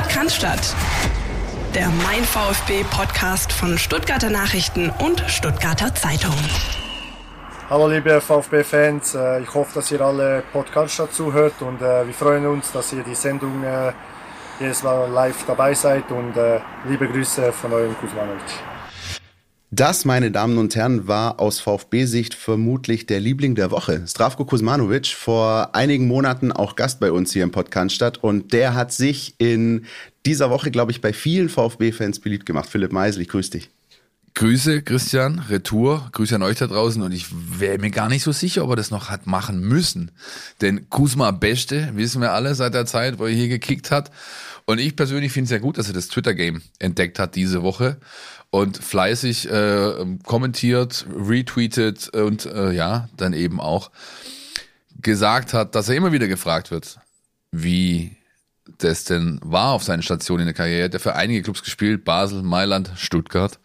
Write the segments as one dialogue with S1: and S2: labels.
S1: Podcast der Mein VfB Podcast von Stuttgarter Nachrichten und Stuttgarter Zeitung.
S2: Hallo liebe VfB-Fans, äh, ich hoffe, dass ihr alle Podcast zuhört und äh, wir freuen uns, dass ihr die Sendung äh, jedes Mal live dabei seid und liebe Grüße von eurem Kuzmanovic.
S3: Das, meine Damen und Herren, war aus VfB-Sicht vermutlich der Liebling der Woche. Stravko Kuzmanovic, vor einigen Monaten auch Gast bei uns hier im Podcast statt und der hat sich in dieser Woche, glaube ich, bei vielen VfB-Fans beliebt gemacht. Philipp Meisel, ich grüße dich.
S4: Grüße, Christian, Retour. Grüße an euch da draußen. Und ich wäre mir gar nicht so sicher, ob er das noch hat machen müssen. Denn Kuzma Beste, wissen wir alle seit der Zeit, wo er hier gekickt hat. Und ich persönlich finde es sehr gut, dass er das Twitter-Game entdeckt hat diese Woche und fleißig äh, kommentiert, retweetet und äh, ja, dann eben auch gesagt hat, dass er immer wieder gefragt wird, wie das denn war auf seinen Stationen in der Karriere. Er hat ja für einige Clubs gespielt, Basel, Mailand, Stuttgart.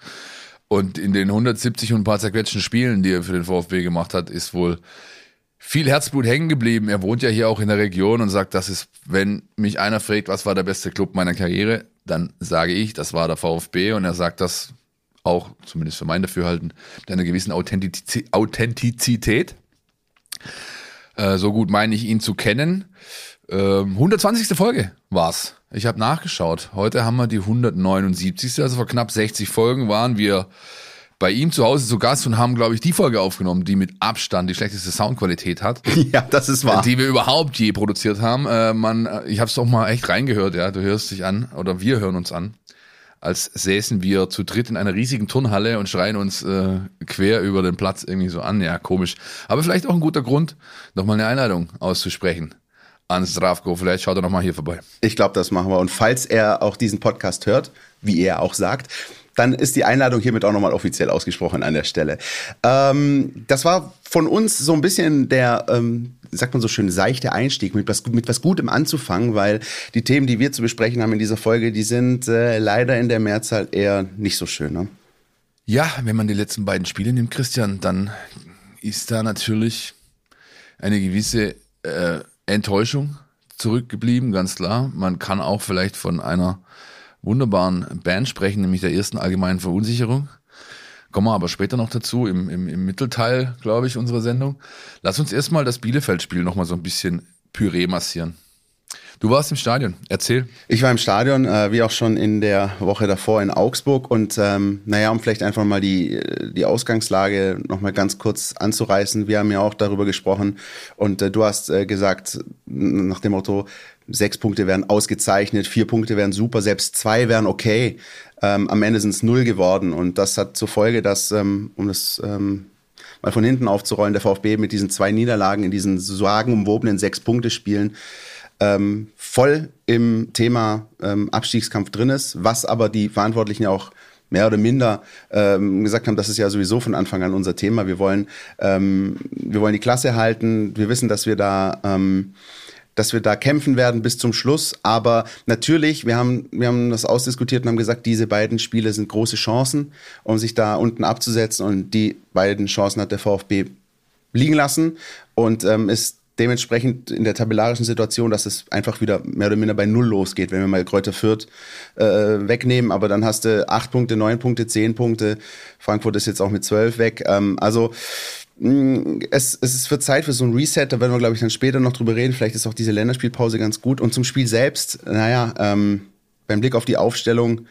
S4: Und in den 170 und ein paar zerquetschten Spielen, die er für den VfB gemacht hat, ist wohl viel Herzblut hängen geblieben. Er wohnt ja hier auch in der Region und sagt, das ist, wenn mich einer fragt, was war der beste Club meiner Karriere, dann sage ich, das war der VfB und er sagt das auch, zumindest für mein Dafürhalten, mit einer gewissen Authentiz Authentizität. Äh, so gut meine ich ihn zu kennen. Ähm, 120. Folge war's. Ich habe nachgeschaut. Heute haben wir die 179. Also vor knapp 60 Folgen waren wir bei ihm zu Hause zu Gast und haben, glaube ich, die Folge aufgenommen, die mit Abstand die schlechteste Soundqualität hat.
S3: Ja, das ist wahr.
S4: Die wir überhaupt je produziert haben. Äh, man, ich habe es doch mal echt reingehört, ja. Du hörst dich an oder wir hören uns an, als säßen wir zu dritt in einer riesigen Turnhalle und schreien uns äh, quer über den Platz irgendwie so an. Ja, komisch. Aber vielleicht auch ein guter Grund, nochmal eine Einladung auszusprechen an Stravko. Vielleicht schaut er nochmal hier vorbei.
S3: Ich glaube, das machen wir. Und falls er auch diesen Podcast hört, wie er auch sagt, dann ist die Einladung hiermit auch nochmal offiziell ausgesprochen an der Stelle. Ähm, das war von uns so ein bisschen der, ähm, sagt man so schön, seichte Einstieg, mit was, mit was Gutem anzufangen, weil die Themen, die wir zu besprechen haben in dieser Folge, die sind äh, leider in der Mehrzahl eher nicht so schön. Ne?
S4: Ja, wenn man die letzten beiden Spiele nimmt, Christian, dann ist da natürlich eine gewisse äh, Enttäuschung zurückgeblieben, ganz klar. Man kann auch vielleicht von einer wunderbaren Band sprechen, nämlich der ersten allgemeinen Verunsicherung. Kommen wir aber später noch dazu, im, im, im Mittelteil, glaube ich, unserer Sendung. Lass uns erstmal das Bielefeld-Spiel nochmal so ein bisschen Püree massieren. Du warst im Stadion, erzähl.
S3: Ich war im Stadion, äh, wie auch schon in der Woche davor in Augsburg. Und ähm, naja, um vielleicht einfach mal die, die Ausgangslage nochmal ganz kurz anzureißen. Wir haben ja auch darüber gesprochen und äh, du hast äh, gesagt, nach dem Motto, sechs Punkte wären ausgezeichnet, vier Punkte wären super, selbst zwei wären okay. Ähm, am Ende sind es null geworden und das hat zur Folge, dass, ähm, um das ähm, mal von hinten aufzurollen, der VfB mit diesen zwei Niederlagen in diesen sagenumwobenen sechs Punkte spielen ähm, voll im Thema ähm, Abstiegskampf drin ist, was aber die Verantwortlichen ja auch mehr oder minder ähm, gesagt haben, das ist ja sowieso von Anfang an unser Thema. Wir wollen, ähm, wir wollen die Klasse halten. Wir wissen, dass wir da ähm, dass wir da kämpfen werden bis zum Schluss. Aber natürlich, wir haben, wir haben das ausdiskutiert und haben gesagt, diese beiden Spiele sind große Chancen, um sich da unten abzusetzen. Und die beiden Chancen hat der VfB liegen lassen und ähm, ist dementsprechend in der tabellarischen Situation, dass es einfach wieder mehr oder minder bei Null losgeht, wenn wir mal Kräuter Fürth äh, wegnehmen. Aber dann hast du acht Punkte, neun Punkte, zehn Punkte. Frankfurt ist jetzt auch mit zwölf weg. Ähm, also es, es ist für Zeit für so ein Reset, da werden wir, glaube ich, dann später noch drüber reden. Vielleicht ist auch diese Länderspielpause ganz gut. Und zum Spiel selbst, naja, ähm, beim Blick auf die Aufstellung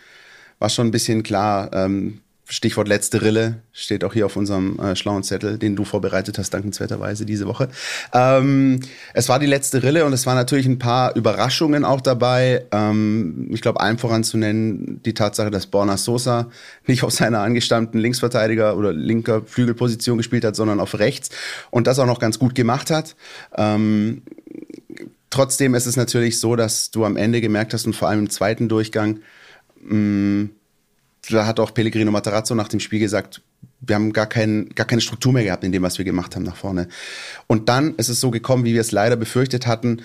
S3: war schon ein bisschen klar, ähm, Stichwort letzte Rille steht auch hier auf unserem äh, schlauen Zettel, den du vorbereitet hast, dankenswerterweise diese Woche. Ähm, es war die letzte Rille und es waren natürlich ein paar Überraschungen auch dabei. Ähm, ich glaube, allen voran zu nennen die Tatsache, dass Borna Sosa nicht auf seiner angestammten Linksverteidiger oder linker Flügelposition gespielt hat, sondern auf rechts und das auch noch ganz gut gemacht hat. Ähm, trotzdem ist es natürlich so, dass du am Ende gemerkt hast und vor allem im zweiten Durchgang, mh, mm, da hat auch Pellegrino Matarazzo nach dem Spiel gesagt, wir haben gar, kein, gar keine Struktur mehr gehabt in dem, was wir gemacht haben nach vorne. Und dann ist es so gekommen, wie wir es leider befürchtet hatten,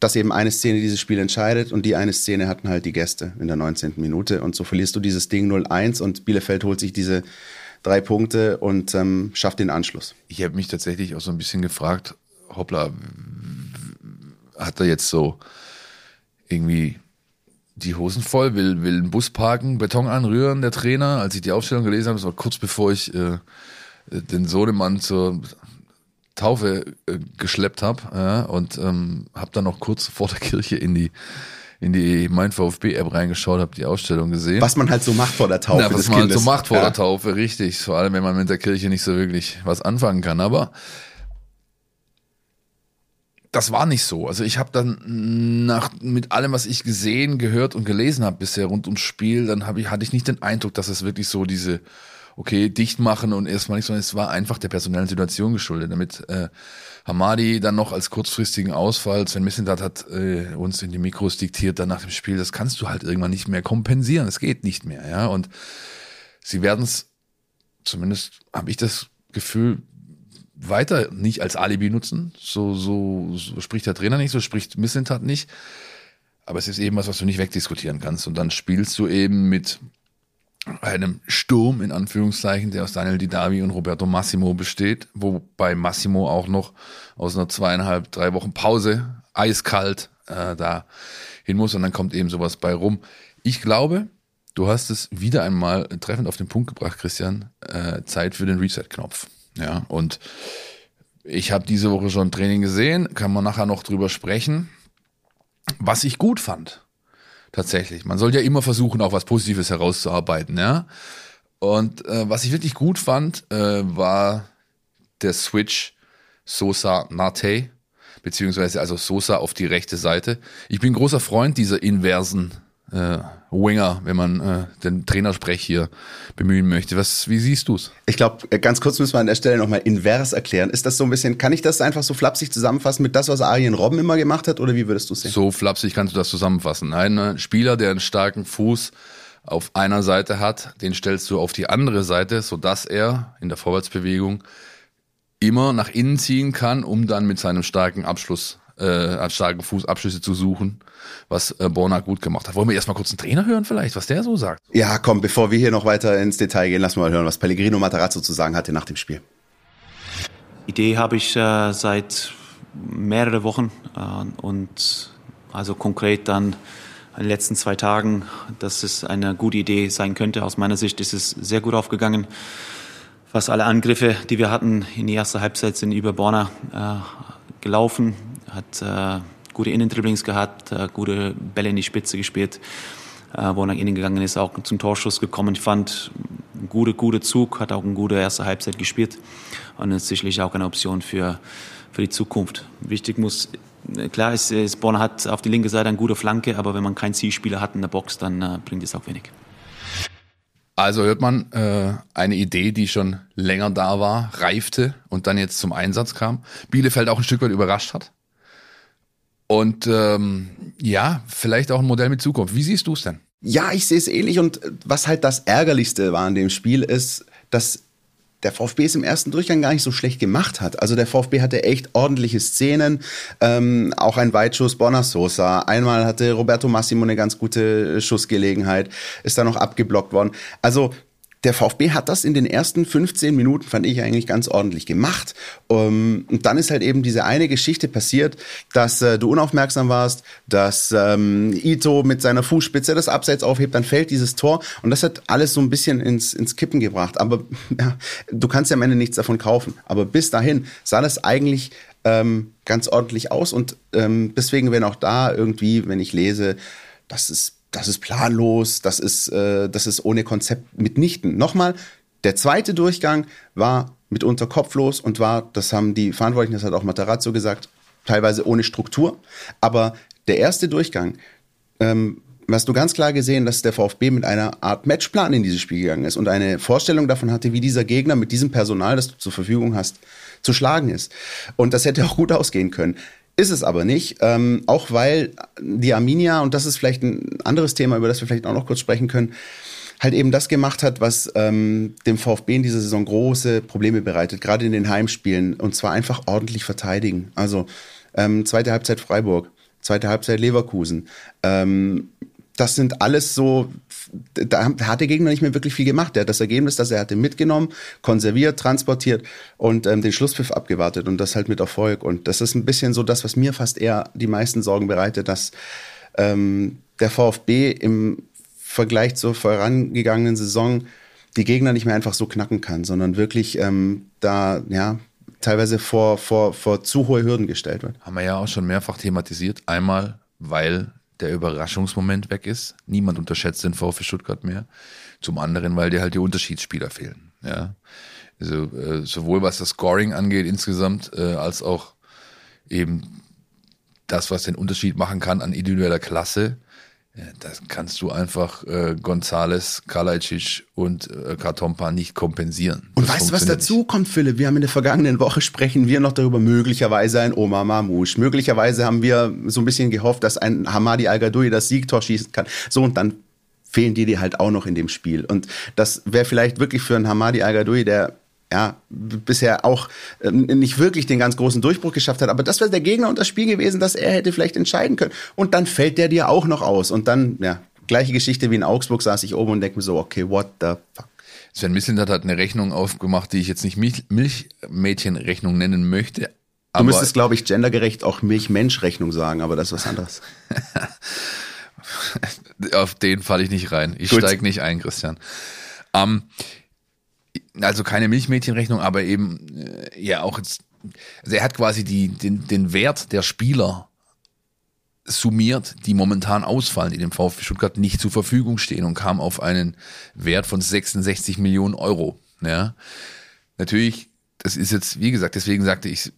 S3: dass eben eine Szene dieses Spiel entscheidet und die eine Szene hatten halt die Gäste in der 19. Minute und so verlierst du dieses Ding 0-1 und Bielefeld holt sich diese drei Punkte und ähm, schafft den Anschluss.
S4: Ich habe mich tatsächlich auch so ein bisschen gefragt, hoppla, hat er jetzt so irgendwie die Hosen voll, will, will einen Bus parken, Beton anrühren, der Trainer. Als ich die Aufstellung gelesen habe, das war kurz bevor ich äh, den Sohnemann zur Taufe äh, geschleppt habe ja, und ähm, habe dann noch kurz vor der Kirche in die in die Mein VfB App reingeschaut, habe die Ausstellung gesehen.
S3: Was man halt so macht vor der Taufe.
S4: Ja, was man Kindes. halt so macht vor ja. der Taufe, richtig. Vor allem, wenn man mit der Kirche nicht so wirklich was anfangen kann. Aber das war nicht so. Also ich habe dann nach mit allem, was ich gesehen, gehört und gelesen habe bisher rund ums Spiel, dann habe ich hatte ich nicht den Eindruck, dass es wirklich so diese okay dicht machen und erstmal nicht, sondern es war einfach der personellen Situation geschuldet. Damit äh, Hamadi dann noch als kurzfristigen Ausfall, Sven Missentat hat äh, uns in die Mikros diktiert dann nach dem Spiel, das kannst du halt irgendwann nicht mehr kompensieren, es geht nicht mehr, ja, und sie werden es, zumindest habe ich das Gefühl, weiter nicht als Alibi nutzen, so, so, so spricht der Trainer nicht, so spricht Missentat nicht, aber es ist eben was, was du nicht wegdiskutieren kannst und dann spielst du eben mit einem Sturm in Anführungszeichen, der aus Daniel Didavi und Roberto Massimo besteht, wobei Massimo auch noch aus einer zweieinhalb, drei Wochen Pause eiskalt äh, da hin muss und dann kommt eben sowas bei rum. Ich glaube, du hast es wieder einmal treffend auf den Punkt gebracht, Christian. Äh, Zeit für den Reset-Knopf. Ja, und ich habe diese Woche schon Training gesehen, kann man nachher noch drüber sprechen. Was ich gut fand, tatsächlich. Man soll ja immer versuchen, auch was Positives herauszuarbeiten, ja. Und äh, was ich wirklich gut fand, äh, war der Switch Sosa Nate, beziehungsweise also Sosa auf die rechte Seite. Ich bin großer Freund dieser inversen äh, Winger, wenn man äh, den Trainersprech hier bemühen möchte. Was, wie siehst du es?
S3: Ich glaube, äh, ganz kurz müssen wir an der Stelle nochmal invers erklären. Ist das so ein bisschen, kann ich das einfach so flapsig zusammenfassen mit das, was Arjen Robben immer gemacht hat, oder wie würdest du es sehen?
S4: So flapsig kannst du das zusammenfassen. Ein äh, Spieler, der einen starken Fuß auf einer Seite hat, den stellst du auf die andere Seite, sodass er in der Vorwärtsbewegung immer nach innen ziehen kann, um dann mit seinem starken Abschluss äh, als starken Fuß Abschlüsse zu suchen, was äh, Borna gut gemacht hat. Wollen wir erstmal kurz einen Trainer hören vielleicht, was der so sagt?
S3: Ja, komm, bevor wir hier noch weiter ins Detail gehen, lass mal hören, was Pellegrino Matarazzo zu sagen hatte nach dem Spiel.
S5: Idee habe ich äh, seit mehrere Wochen äh, und also konkret dann in den letzten zwei Tagen, dass es eine gute Idee sein könnte. Aus meiner Sicht ist es sehr gut aufgegangen. Fast alle Angriffe, die wir hatten in die erste Halbzeit, sind über Borna äh, gelaufen hat äh, gute Innendribblings gehabt, äh, gute Bälle in die Spitze gespielt, äh, wo er nach innen gegangen ist, auch zum Torschuss gekommen. Ich fand, ein guter, guter Zug, hat auch eine gute erste Halbzeit gespielt und ist sicherlich auch eine Option für, für die Zukunft. Wichtig muss, klar ist, ist Bonner hat auf die linke Seite eine gute Flanke, aber wenn man keinen Zielspieler hat in der Box, dann äh, bringt es auch wenig.
S4: Also hört man äh, eine Idee, die schon länger da war, reifte und dann jetzt zum Einsatz kam. Bielefeld auch ein Stück weit überrascht hat. Und ähm, ja, vielleicht auch ein Modell mit Zukunft. Wie siehst du es denn?
S3: Ja, ich sehe es ähnlich. Und was halt das Ärgerlichste war an dem Spiel ist, dass der VfB es im ersten Durchgang gar nicht so schlecht gemacht hat. Also der VfB hatte echt ordentliche Szenen, ähm, auch ein Weitschuss Bonner Sosa. Einmal hatte Roberto Massimo eine ganz gute Schussgelegenheit, ist dann noch abgeblockt worden. Also der VfB hat das in den ersten 15 Minuten, fand ich eigentlich ganz ordentlich gemacht. Ähm, und dann ist halt eben diese eine Geschichte passiert, dass äh, du unaufmerksam warst, dass ähm, Ito mit seiner Fußspitze das Abseits aufhebt, dann fällt dieses Tor und das hat alles so ein bisschen ins, ins Kippen gebracht. Aber ja, du kannst ja am Ende nichts davon kaufen. Aber bis dahin sah das eigentlich ähm, ganz ordentlich aus und ähm, deswegen, wenn auch da irgendwie, wenn ich lese, dass es das ist planlos, das ist, äh, das ist ohne Konzept mitnichten. Nochmal, der zweite Durchgang war mitunter kopflos und war, das haben die Verantwortlichen, das hat auch Matarazzo gesagt, teilweise ohne Struktur. Aber der erste Durchgang, ähm, hast du ganz klar gesehen, dass der VfB mit einer Art Matchplan in dieses Spiel gegangen ist und eine Vorstellung davon hatte, wie dieser Gegner mit diesem Personal, das du zur Verfügung hast, zu schlagen ist. Und das hätte auch gut ausgehen können. Ist es aber nicht, ähm, auch weil die Arminia, und das ist vielleicht ein anderes Thema, über das wir vielleicht auch noch kurz sprechen können, halt eben das gemacht hat, was ähm, dem VfB in dieser Saison große Probleme bereitet, gerade in den Heimspielen, und zwar einfach ordentlich verteidigen. Also ähm, zweite Halbzeit Freiburg, zweite Halbzeit Leverkusen. Ähm, das sind alles so, da hat der Gegner nicht mehr wirklich viel gemacht. Der hat das Ergebnis, das er hatte, mitgenommen, konserviert, transportiert und ähm, den Schlusspfiff abgewartet und das halt mit Erfolg. Und das ist ein bisschen so das, was mir fast eher die meisten Sorgen bereitet, dass ähm, der VfB im Vergleich zur vorangegangenen Saison die Gegner nicht mehr einfach so knacken kann, sondern wirklich ähm, da ja teilweise vor, vor, vor zu hohe Hürden gestellt wird.
S4: Haben wir ja auch schon mehrfach thematisiert. Einmal, weil der Überraschungsmoment weg ist. Niemand unterschätzt den VfB Stuttgart mehr. Zum anderen, weil dir halt die Unterschiedsspieler fehlen. Ja. Also äh, sowohl was das Scoring angeht insgesamt, äh, als auch eben das, was den Unterschied machen kann an individueller Klasse. Ja, das kannst du einfach äh, Gonzales, Kalajdzic und äh, Kartompa nicht kompensieren.
S3: Und
S4: das
S3: weißt du, was dazu kommt, Philipp? Wir haben in der vergangenen Woche sprechen wir noch darüber, möglicherweise ein Oma Mamouche. Möglicherweise haben wir so ein bisschen gehofft, dass ein Hamadi Al-Gadoui das Siegtor schießen kann. So, und dann fehlen die dir halt auch noch in dem Spiel. Und das wäre vielleicht wirklich für einen Hamadi Al-Gadoui, der ja, bisher auch äh, nicht wirklich den ganz großen Durchbruch geschafft hat. Aber das wäre der Gegner und das Spiel gewesen, dass er hätte vielleicht entscheiden können. Und dann fällt der dir auch noch aus. Und dann, ja, gleiche Geschichte wie in Augsburg, saß ich oben und denke mir so, okay, what the fuck.
S4: Sven Mislintat hat eine Rechnung aufgemacht, die ich jetzt nicht Milch Milchmädchenrechnung nennen möchte.
S3: du müsstest, glaube ich, gendergerecht auch Milch-Mensch-Rechnung sagen, aber das ist was anderes.
S4: Auf den falle ich nicht rein. Ich steige nicht ein, Christian. Ähm, also keine Milchmädchenrechnung, aber eben äh, ja auch jetzt, also er hat quasi die, den, den Wert der Spieler summiert, die momentan ausfallen, die dem VfB Stuttgart nicht zur Verfügung stehen und kam auf einen Wert von 66 Millionen Euro. Ja, natürlich, das ist jetzt, wie gesagt, deswegen sagte ich,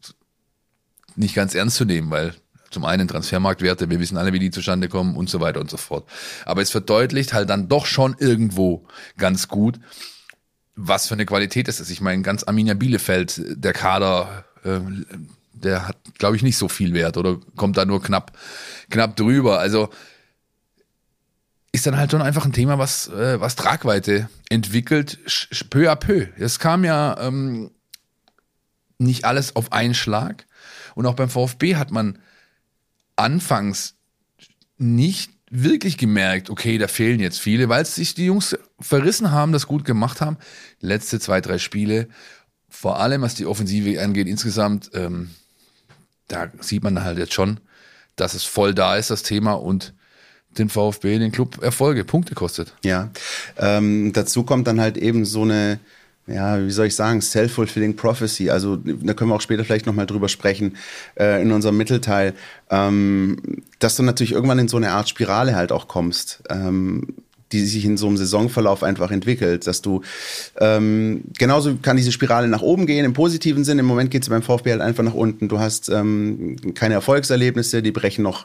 S4: nicht ganz ernst zu nehmen, weil zum einen Transfermarktwerte, wir wissen alle, wie die zustande kommen und so weiter und so fort. Aber es verdeutlicht halt dann doch schon irgendwo ganz gut, was für eine Qualität ist es. Ich meine, ganz Arminia Bielefeld, der Kader, äh, der hat, glaube ich, nicht so viel Wert oder kommt da nur knapp, knapp drüber. Also ist dann halt schon einfach ein Thema, was, äh, was Tragweite entwickelt, peu à peu. Es kam ja ähm, nicht alles auf einen Schlag. Und auch beim VfB hat man anfangs nicht wirklich gemerkt, okay, da fehlen jetzt viele, weil sich die Jungs verrissen haben, das gut gemacht haben. Letzte zwei, drei Spiele, vor allem was die Offensive angeht, insgesamt, ähm, da sieht man halt jetzt schon, dass es voll da ist, das Thema und den VfB, den Club Erfolge, Punkte kostet.
S3: Ja, ähm, dazu kommt dann halt eben so eine ja, wie soll ich sagen, self-fulfilling prophecy. Also da können wir auch später vielleicht nochmal drüber sprechen äh, in unserem Mittelteil, ähm, dass du natürlich irgendwann in so eine Art Spirale halt auch kommst. Ähm, die sich in so einem Saisonverlauf einfach entwickelt, dass du ähm, genauso kann diese Spirale nach oben gehen im positiven Sinn. Im Moment geht es beim VfB halt einfach nach unten. Du hast ähm, keine Erfolgserlebnisse, die brechen noch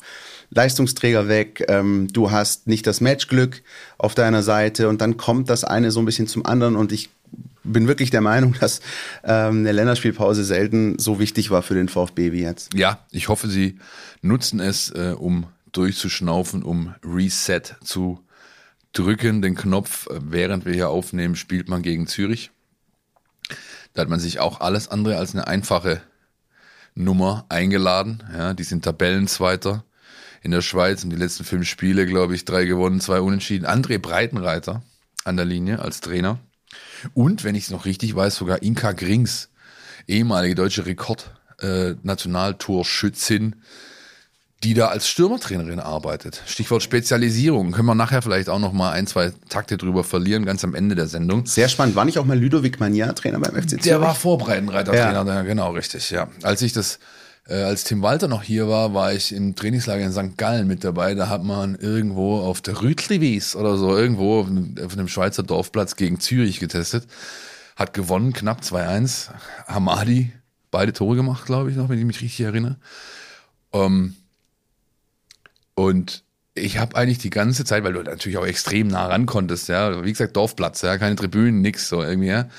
S3: Leistungsträger weg, ähm, du hast nicht das Matchglück auf deiner Seite und dann kommt das eine so ein bisschen zum anderen und ich bin wirklich der Meinung, dass ähm, eine Länderspielpause selten so wichtig war für den VfB wie jetzt.
S4: Ja, ich hoffe, sie nutzen es, äh, um durchzuschnaufen, um Reset zu drücken. Den Knopf, äh, während wir hier aufnehmen, spielt man gegen Zürich. Da hat man sich auch alles andere als eine einfache Nummer eingeladen. Ja, die sind Tabellenzweiter in der Schweiz und die letzten fünf Spiele, glaube ich, drei gewonnen, zwei unentschieden. André Breitenreiter an der Linie als Trainer. Und, wenn ich es noch richtig weiß, sogar Inka Grings, ehemalige deutsche Rekord-Nationaltorschützin, äh, die da als Stürmertrainerin arbeitet. Stichwort Spezialisierung. Können wir nachher vielleicht auch noch mal ein, zwei Takte drüber verlieren, ganz am Ende der Sendung.
S3: Sehr spannend. War nicht auch mal Ludovic Magnier Trainer beim FC Zürich?
S4: Der war Vorbreitenreiter-Trainer, ja. genau, richtig, ja. Als ich das äh, als Tim Walter noch hier war, war ich im Trainingslager in St. Gallen mit dabei. Da hat man irgendwo auf der Rütliwies oder so, irgendwo auf einem Schweizer Dorfplatz gegen Zürich getestet. Hat gewonnen, knapp 2-1. Hamadi, beide Tore gemacht, glaube ich noch, wenn ich mich richtig erinnere. Ähm, und ich habe eigentlich die ganze Zeit, weil du natürlich auch extrem nah ran konntest, ja, wie gesagt, Dorfplatz, ja, keine Tribünen, nix, so irgendwie, ja.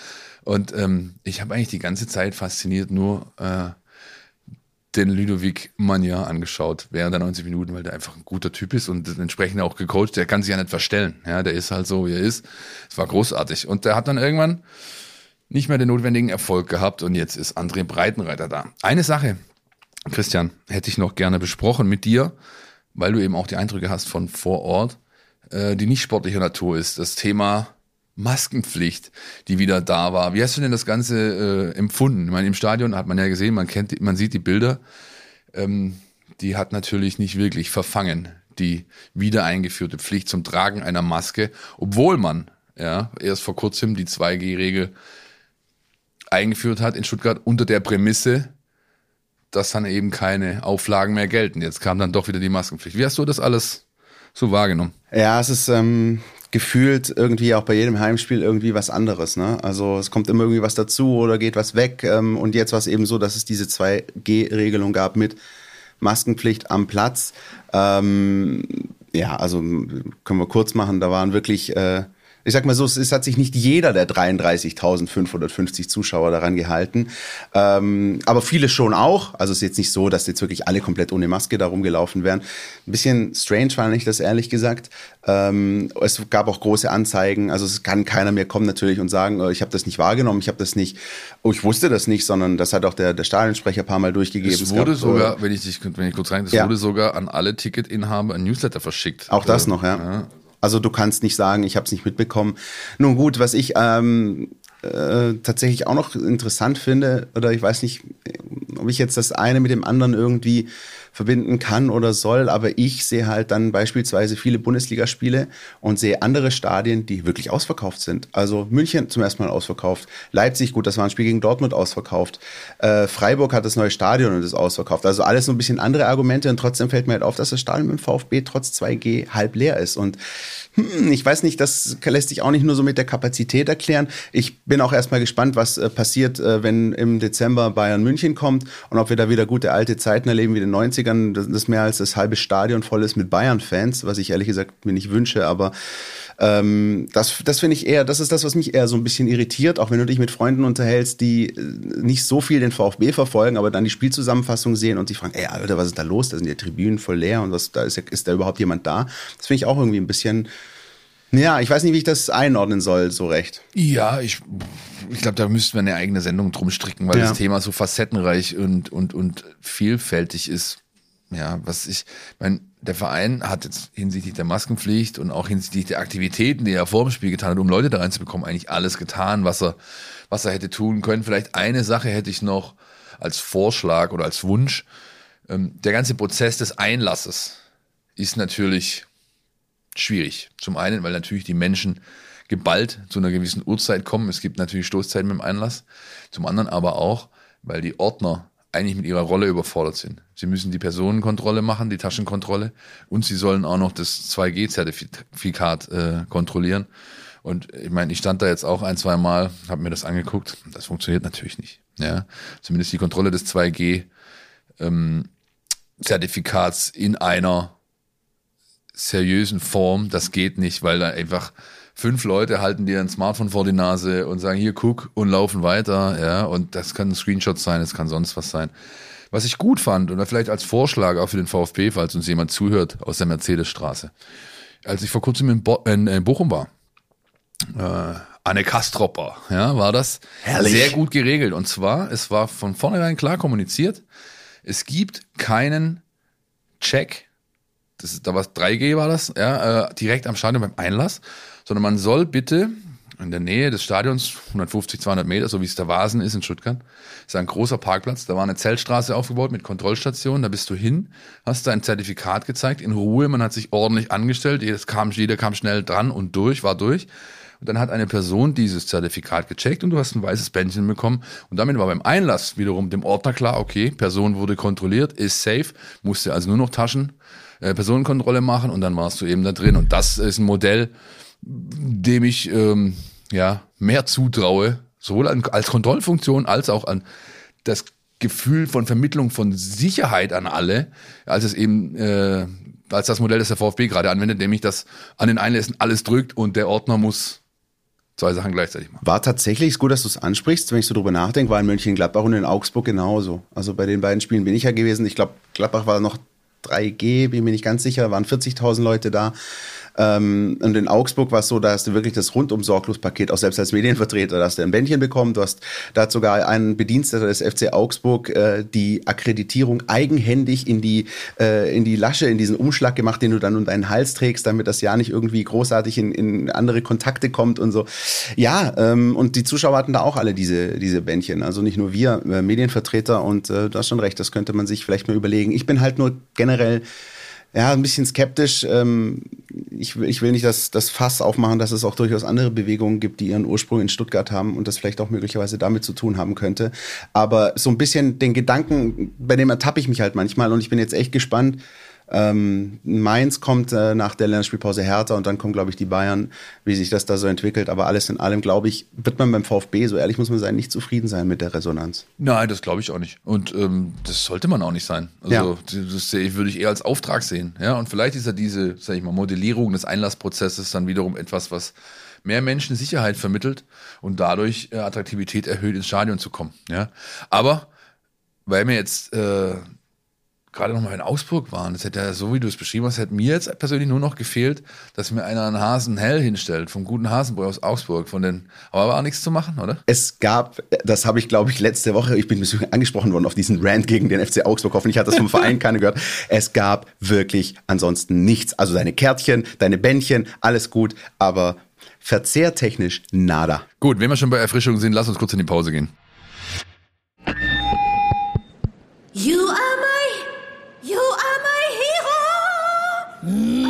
S4: Und ähm, ich habe eigentlich die ganze Zeit fasziniert nur äh, den Ludovic Magna angeschaut während der 90 Minuten, weil der einfach ein guter Typ ist und entsprechend auch gecoacht. Der kann sich ja nicht verstellen. Ja, der ist halt so, wie er ist. Es war großartig. Und der hat dann irgendwann nicht mehr den notwendigen Erfolg gehabt und jetzt ist André Breitenreiter da. Eine Sache, Christian, hätte ich noch gerne besprochen mit dir, weil du eben auch die Eindrücke hast von vor Ort, äh, die nicht sportlicher Natur ist. Das Thema Maskenpflicht, die wieder da war. Wie hast du denn das Ganze äh, empfunden? Ich meine, im Stadion hat man ja gesehen, man kennt, man sieht die Bilder. Ähm, die hat natürlich nicht wirklich verfangen, die wieder eingeführte Pflicht zum Tragen einer Maske, obwohl man ja erst vor kurzem die 2G-Regel eingeführt hat in Stuttgart unter der Prämisse, dass dann eben keine Auflagen mehr gelten. Jetzt kam dann doch wieder die Maskenpflicht. Wie hast du das alles so wahrgenommen?
S3: Ja, es ist ähm, gefühlt irgendwie auch bei jedem Heimspiel irgendwie was anderes. Ne? Also es kommt immer irgendwie was dazu oder geht was weg. Ähm, und jetzt war es eben so, dass es diese 2G-Regelung gab mit Maskenpflicht am Platz. Ähm, ja, also können wir kurz machen, da waren wirklich... Äh, ich sag mal so, es hat sich nicht jeder der 33.550 Zuschauer daran gehalten, ähm, aber viele schon auch. Also es ist jetzt nicht so, dass jetzt wirklich alle komplett ohne Maske da rumgelaufen wären. Ein bisschen strange fand ich das ehrlich gesagt. Ähm, es gab auch große Anzeigen, also es kann keiner mehr kommen natürlich und sagen, oh, ich habe das nicht wahrgenommen, ich habe das nicht, oh, ich wusste das nicht, sondern das hat auch der, der Stadionsprecher ein paar Mal durchgegeben.
S4: Es wurde es gab, sogar, äh, wenn ich dich, wenn ich kurz rein, es ja. wurde sogar an alle Ticketinhaber ein Newsletter verschickt.
S3: Auch das noch, ja. ja. Also du kannst nicht sagen, ich habe es nicht mitbekommen. Nun gut, was ich ähm, äh, tatsächlich auch noch interessant finde, oder ich weiß nicht, ob ich jetzt das eine mit dem anderen irgendwie verbinden kann oder soll, aber ich sehe halt dann beispielsweise viele Bundesligaspiele und sehe andere Stadien, die wirklich ausverkauft sind. Also München zum ersten Mal ausverkauft, Leipzig, gut, das war ein Spiel gegen Dortmund ausverkauft, äh, Freiburg hat das neue Stadion und ist ausverkauft. Also alles so ein bisschen andere Argumente und trotzdem fällt mir halt auf, dass das Stadion dem VfB trotz 2G halb leer ist und hm, ich weiß nicht, das lässt sich auch nicht nur so mit der Kapazität erklären. Ich bin auch erstmal gespannt, was äh, passiert, äh, wenn im Dezember Bayern München kommt und ob wir da wieder gute alte Zeiten erleben wie in den 90ern, das mehr als das halbe Stadion voll ist mit Bayern-Fans, was ich ehrlich gesagt mir nicht wünsche, aber ähm, das, das finde ich eher, das ist das, was mich eher so ein bisschen irritiert, auch wenn du dich mit Freunden unterhältst, die äh, nicht so viel den VfB verfolgen, aber dann die Spielzusammenfassung sehen und die fragen, ey, Alter, was ist da los? Da sind die Tribünen voll leer und was, da ist, ist da überhaupt jemand da? Das finde ich auch irgendwie ein bisschen, ja, ich weiß nicht, wie ich das einordnen soll, so recht.
S4: Ja, ich, ich glaube, da müssten wir eine eigene Sendung drum stricken, weil ja. das Thema so facettenreich und, und, und vielfältig ist. Ja, was ich, mein, der Verein hat jetzt hinsichtlich der Maskenpflicht und auch hinsichtlich der Aktivitäten, die er vor dem Spiel getan hat, um Leute da reinzubekommen, eigentlich alles getan, was er, was er hätte tun können. Vielleicht eine Sache hätte ich noch als Vorschlag oder als Wunsch. Ähm, der ganze Prozess des Einlasses ist natürlich schwierig. Zum einen, weil natürlich die Menschen geballt zu einer gewissen Uhrzeit kommen. Es gibt natürlich Stoßzeiten mit dem Einlass. Zum anderen aber auch, weil die Ordner eigentlich mit ihrer Rolle überfordert sind. Sie müssen die Personenkontrolle machen, die Taschenkontrolle und sie sollen auch noch das 2G-Zertifikat äh, kontrollieren. Und ich meine, ich stand da jetzt auch ein, zwei Mal, habe mir das angeguckt. Das funktioniert natürlich nicht. Ja, zumindest die Kontrolle des 2G ähm, Zertifikats in einer seriösen Form, das geht nicht, weil da einfach fünf Leute halten dir ein Smartphone vor die Nase und sagen, hier guck und laufen weiter, ja, und das kann ein Screenshot sein, es kann sonst was sein. Was ich gut fand, oder vielleicht als Vorschlag auch für den VfB, falls uns jemand zuhört aus der Mercedesstraße. Als ich vor kurzem in, Bo in, in Bochum war, äh, Anne Kastropper, ja, war das Herrlich. sehr gut geregelt. Und zwar, es war von vornherein klar kommuniziert, es gibt keinen Check, das ist, da war 3G war das, ja, äh, direkt am Stadion beim Einlass, sondern man soll bitte in der Nähe des Stadions, 150, 200 Meter, so wie es der Vasen ist in Stuttgart, ist ein großer Parkplatz. Da war eine Zeltstraße aufgebaut mit Kontrollstation. Da bist du hin, hast da ein Zertifikat gezeigt, in Ruhe. Man hat sich ordentlich angestellt. Jeder kam, jeder kam schnell dran und durch, war durch. Und dann hat eine Person dieses Zertifikat gecheckt und du hast ein weißes Bändchen bekommen. Und damit war beim Einlass wiederum dem Ordner klar, okay, Person wurde kontrolliert, ist safe, musste also nur noch Taschen, äh, Personenkontrolle machen und dann warst du eben da drin. Und das ist ein Modell, dem ich ähm, ja mehr zutraue, sowohl an, als Kontrollfunktion als auch an das Gefühl von Vermittlung von Sicherheit an alle, als es eben äh, als das Modell, das der VfB gerade anwendet, nämlich dass an den Einlässen alles drückt und der Ordner muss zwei Sachen gleichzeitig machen.
S3: War tatsächlich, ist gut, dass du es ansprichst, wenn ich so drüber nachdenke, war in Mönchengladbach und in Augsburg genauso. Also bei den beiden Spielen bin ich ja gewesen. Ich glaube, Gladbach war noch 3G, bin mir nicht ganz sicher, waren 40.000 Leute da. Ähm, und in Augsburg war es so, da hast du wirklich das rundum Sorglospaket, auch selbst als Medienvertreter, da hast du ein Bändchen bekommen, du hast, da hat sogar ein Bediensteter des FC Augsburg äh, die Akkreditierung eigenhändig in die, äh, in die Lasche, in diesen Umschlag gemacht, den du dann um deinen Hals trägst, damit das ja nicht irgendwie großartig in, in andere Kontakte kommt und so. Ja, ähm, und die Zuschauer hatten da auch alle diese, diese Bändchen, also nicht nur wir, äh, Medienvertreter und äh, du hast schon recht, das könnte man sich vielleicht mal überlegen. Ich bin halt nur generell ja, ein bisschen skeptisch. Ähm, ich, will, ich will nicht das, das Fass aufmachen, dass es auch durchaus andere Bewegungen gibt, die ihren Ursprung in Stuttgart haben und das vielleicht auch möglicherweise damit zu tun haben könnte. Aber so ein bisschen den Gedanken, bei dem ertappe ich mich halt manchmal und ich bin jetzt echt gespannt, ähm, Mainz kommt äh, nach der Länderspielpause härter und dann kommen, glaube ich, die Bayern, wie sich das da so entwickelt. Aber alles in allem, glaube ich, wird man beim VfB, so ehrlich muss man sein, nicht zufrieden sein mit der Resonanz.
S4: Nein, das glaube ich auch nicht. Und ähm, das sollte man auch nicht sein. Also ja. das würde ich eher als Auftrag sehen. Ja, und vielleicht ist ja diese, sag ich mal, Modellierung des Einlassprozesses dann wiederum etwas, was mehr Menschen Sicherheit vermittelt und dadurch äh, Attraktivität erhöht, ins Stadion zu kommen. Ja, aber weil mir jetzt äh, gerade noch mal in Augsburg waren, das hätte ja, so wie du es beschrieben hast, hätte mir jetzt persönlich nur noch gefehlt, dass mir einer einen Hasen hell hinstellt, vom guten Hasenbräu aus Augsburg, von den, aber war auch nichts zu machen, oder?
S3: Es gab, das habe ich glaube ich letzte Woche, ich bin angesprochen worden auf diesen Rant gegen den FC Augsburg, hoffentlich hat das vom Verein keiner gehört. Es gab wirklich ansonsten nichts. Also deine Kärtchen, deine Bändchen, alles gut, aber verzehrtechnisch nada.
S4: Gut, wenn wir schon bei Erfrischung sind, lass uns kurz in die Pause gehen.
S6: You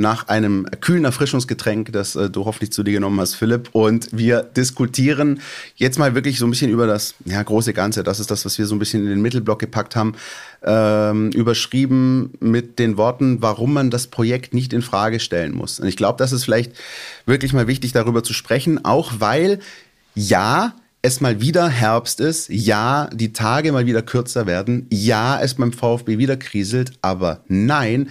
S3: nach einem kühlen Erfrischungsgetränk, das äh, du hoffentlich zu dir genommen hast, Philipp. Und wir diskutieren jetzt mal wirklich so ein bisschen über das ja, große Ganze. Das ist das, was wir so ein bisschen in den Mittelblock gepackt haben. Ähm, überschrieben mit den Worten, warum man das Projekt nicht in Frage stellen muss. Und ich glaube, das ist vielleicht wirklich mal wichtig, darüber zu sprechen, auch weil ja, es mal wieder Herbst ist, ja, die Tage mal wieder kürzer werden, ja, es beim VfB wieder kriselt, aber nein,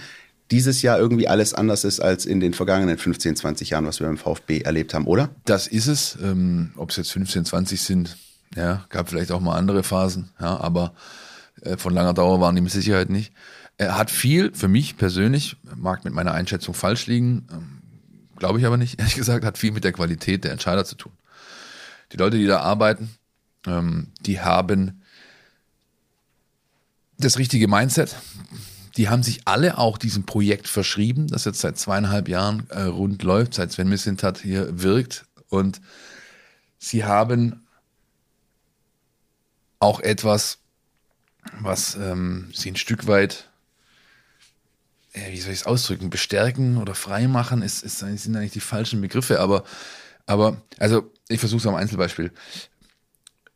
S3: dieses Jahr irgendwie alles anders ist als in den vergangenen 15, 20 Jahren, was wir beim VfB erlebt haben, oder?
S4: Das ist es. Ähm, Ob es jetzt 15, 20 sind, ja, gab vielleicht auch mal andere Phasen, ja, aber äh, von langer Dauer waren die mit Sicherheit nicht. Er hat viel, für mich persönlich, mag mit meiner Einschätzung falsch liegen, ähm, glaube ich aber nicht, ehrlich gesagt, hat viel mit der Qualität der Entscheider zu tun. Die Leute, die da arbeiten, ähm, die haben das richtige Mindset, die haben sich alle auch diesem Projekt verschrieben, das jetzt seit zweieinhalb Jahren äh, rund läuft, seit Sven Missintat hier wirkt. Und sie haben auch etwas, was ähm, sie ein Stück weit, wie soll ich es ausdrücken, bestärken oder freimachen, ist, ist, sind eigentlich die falschen Begriffe, aber, aber also ich versuche es am Einzelbeispiel.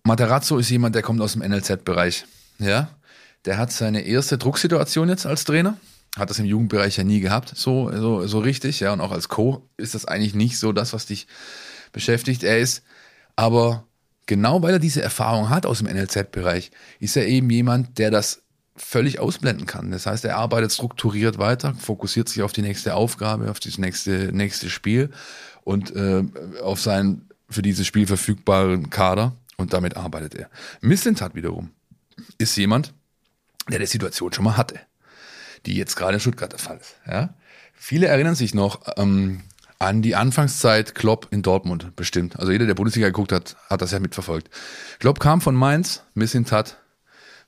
S4: Materazzo ist jemand, der kommt aus dem NLZ-Bereich. Ja, der hat seine erste Drucksituation jetzt als Trainer. Hat das im Jugendbereich ja nie gehabt, so, so, so richtig, ja. Und auch als Co. ist das eigentlich nicht so das, was dich beschäftigt. Er ist aber genau weil er diese Erfahrung hat aus dem NLZ-Bereich, ist er eben jemand, der das völlig ausblenden kann. Das heißt, er arbeitet strukturiert weiter, fokussiert sich auf die nächste Aufgabe, auf das nächste, nächste Spiel und äh, auf seinen für dieses Spiel verfügbaren Kader und damit arbeitet er. Missentat wiederum ist jemand, der die Situation schon mal hatte, die jetzt gerade in Stuttgart der Fall ist. Ja? Viele erinnern sich noch ähm, an die Anfangszeit Klopp in Dortmund bestimmt. Also jeder, der Bundesliga geguckt hat, hat das ja mitverfolgt. Klopp kam von Mainz, Missintat,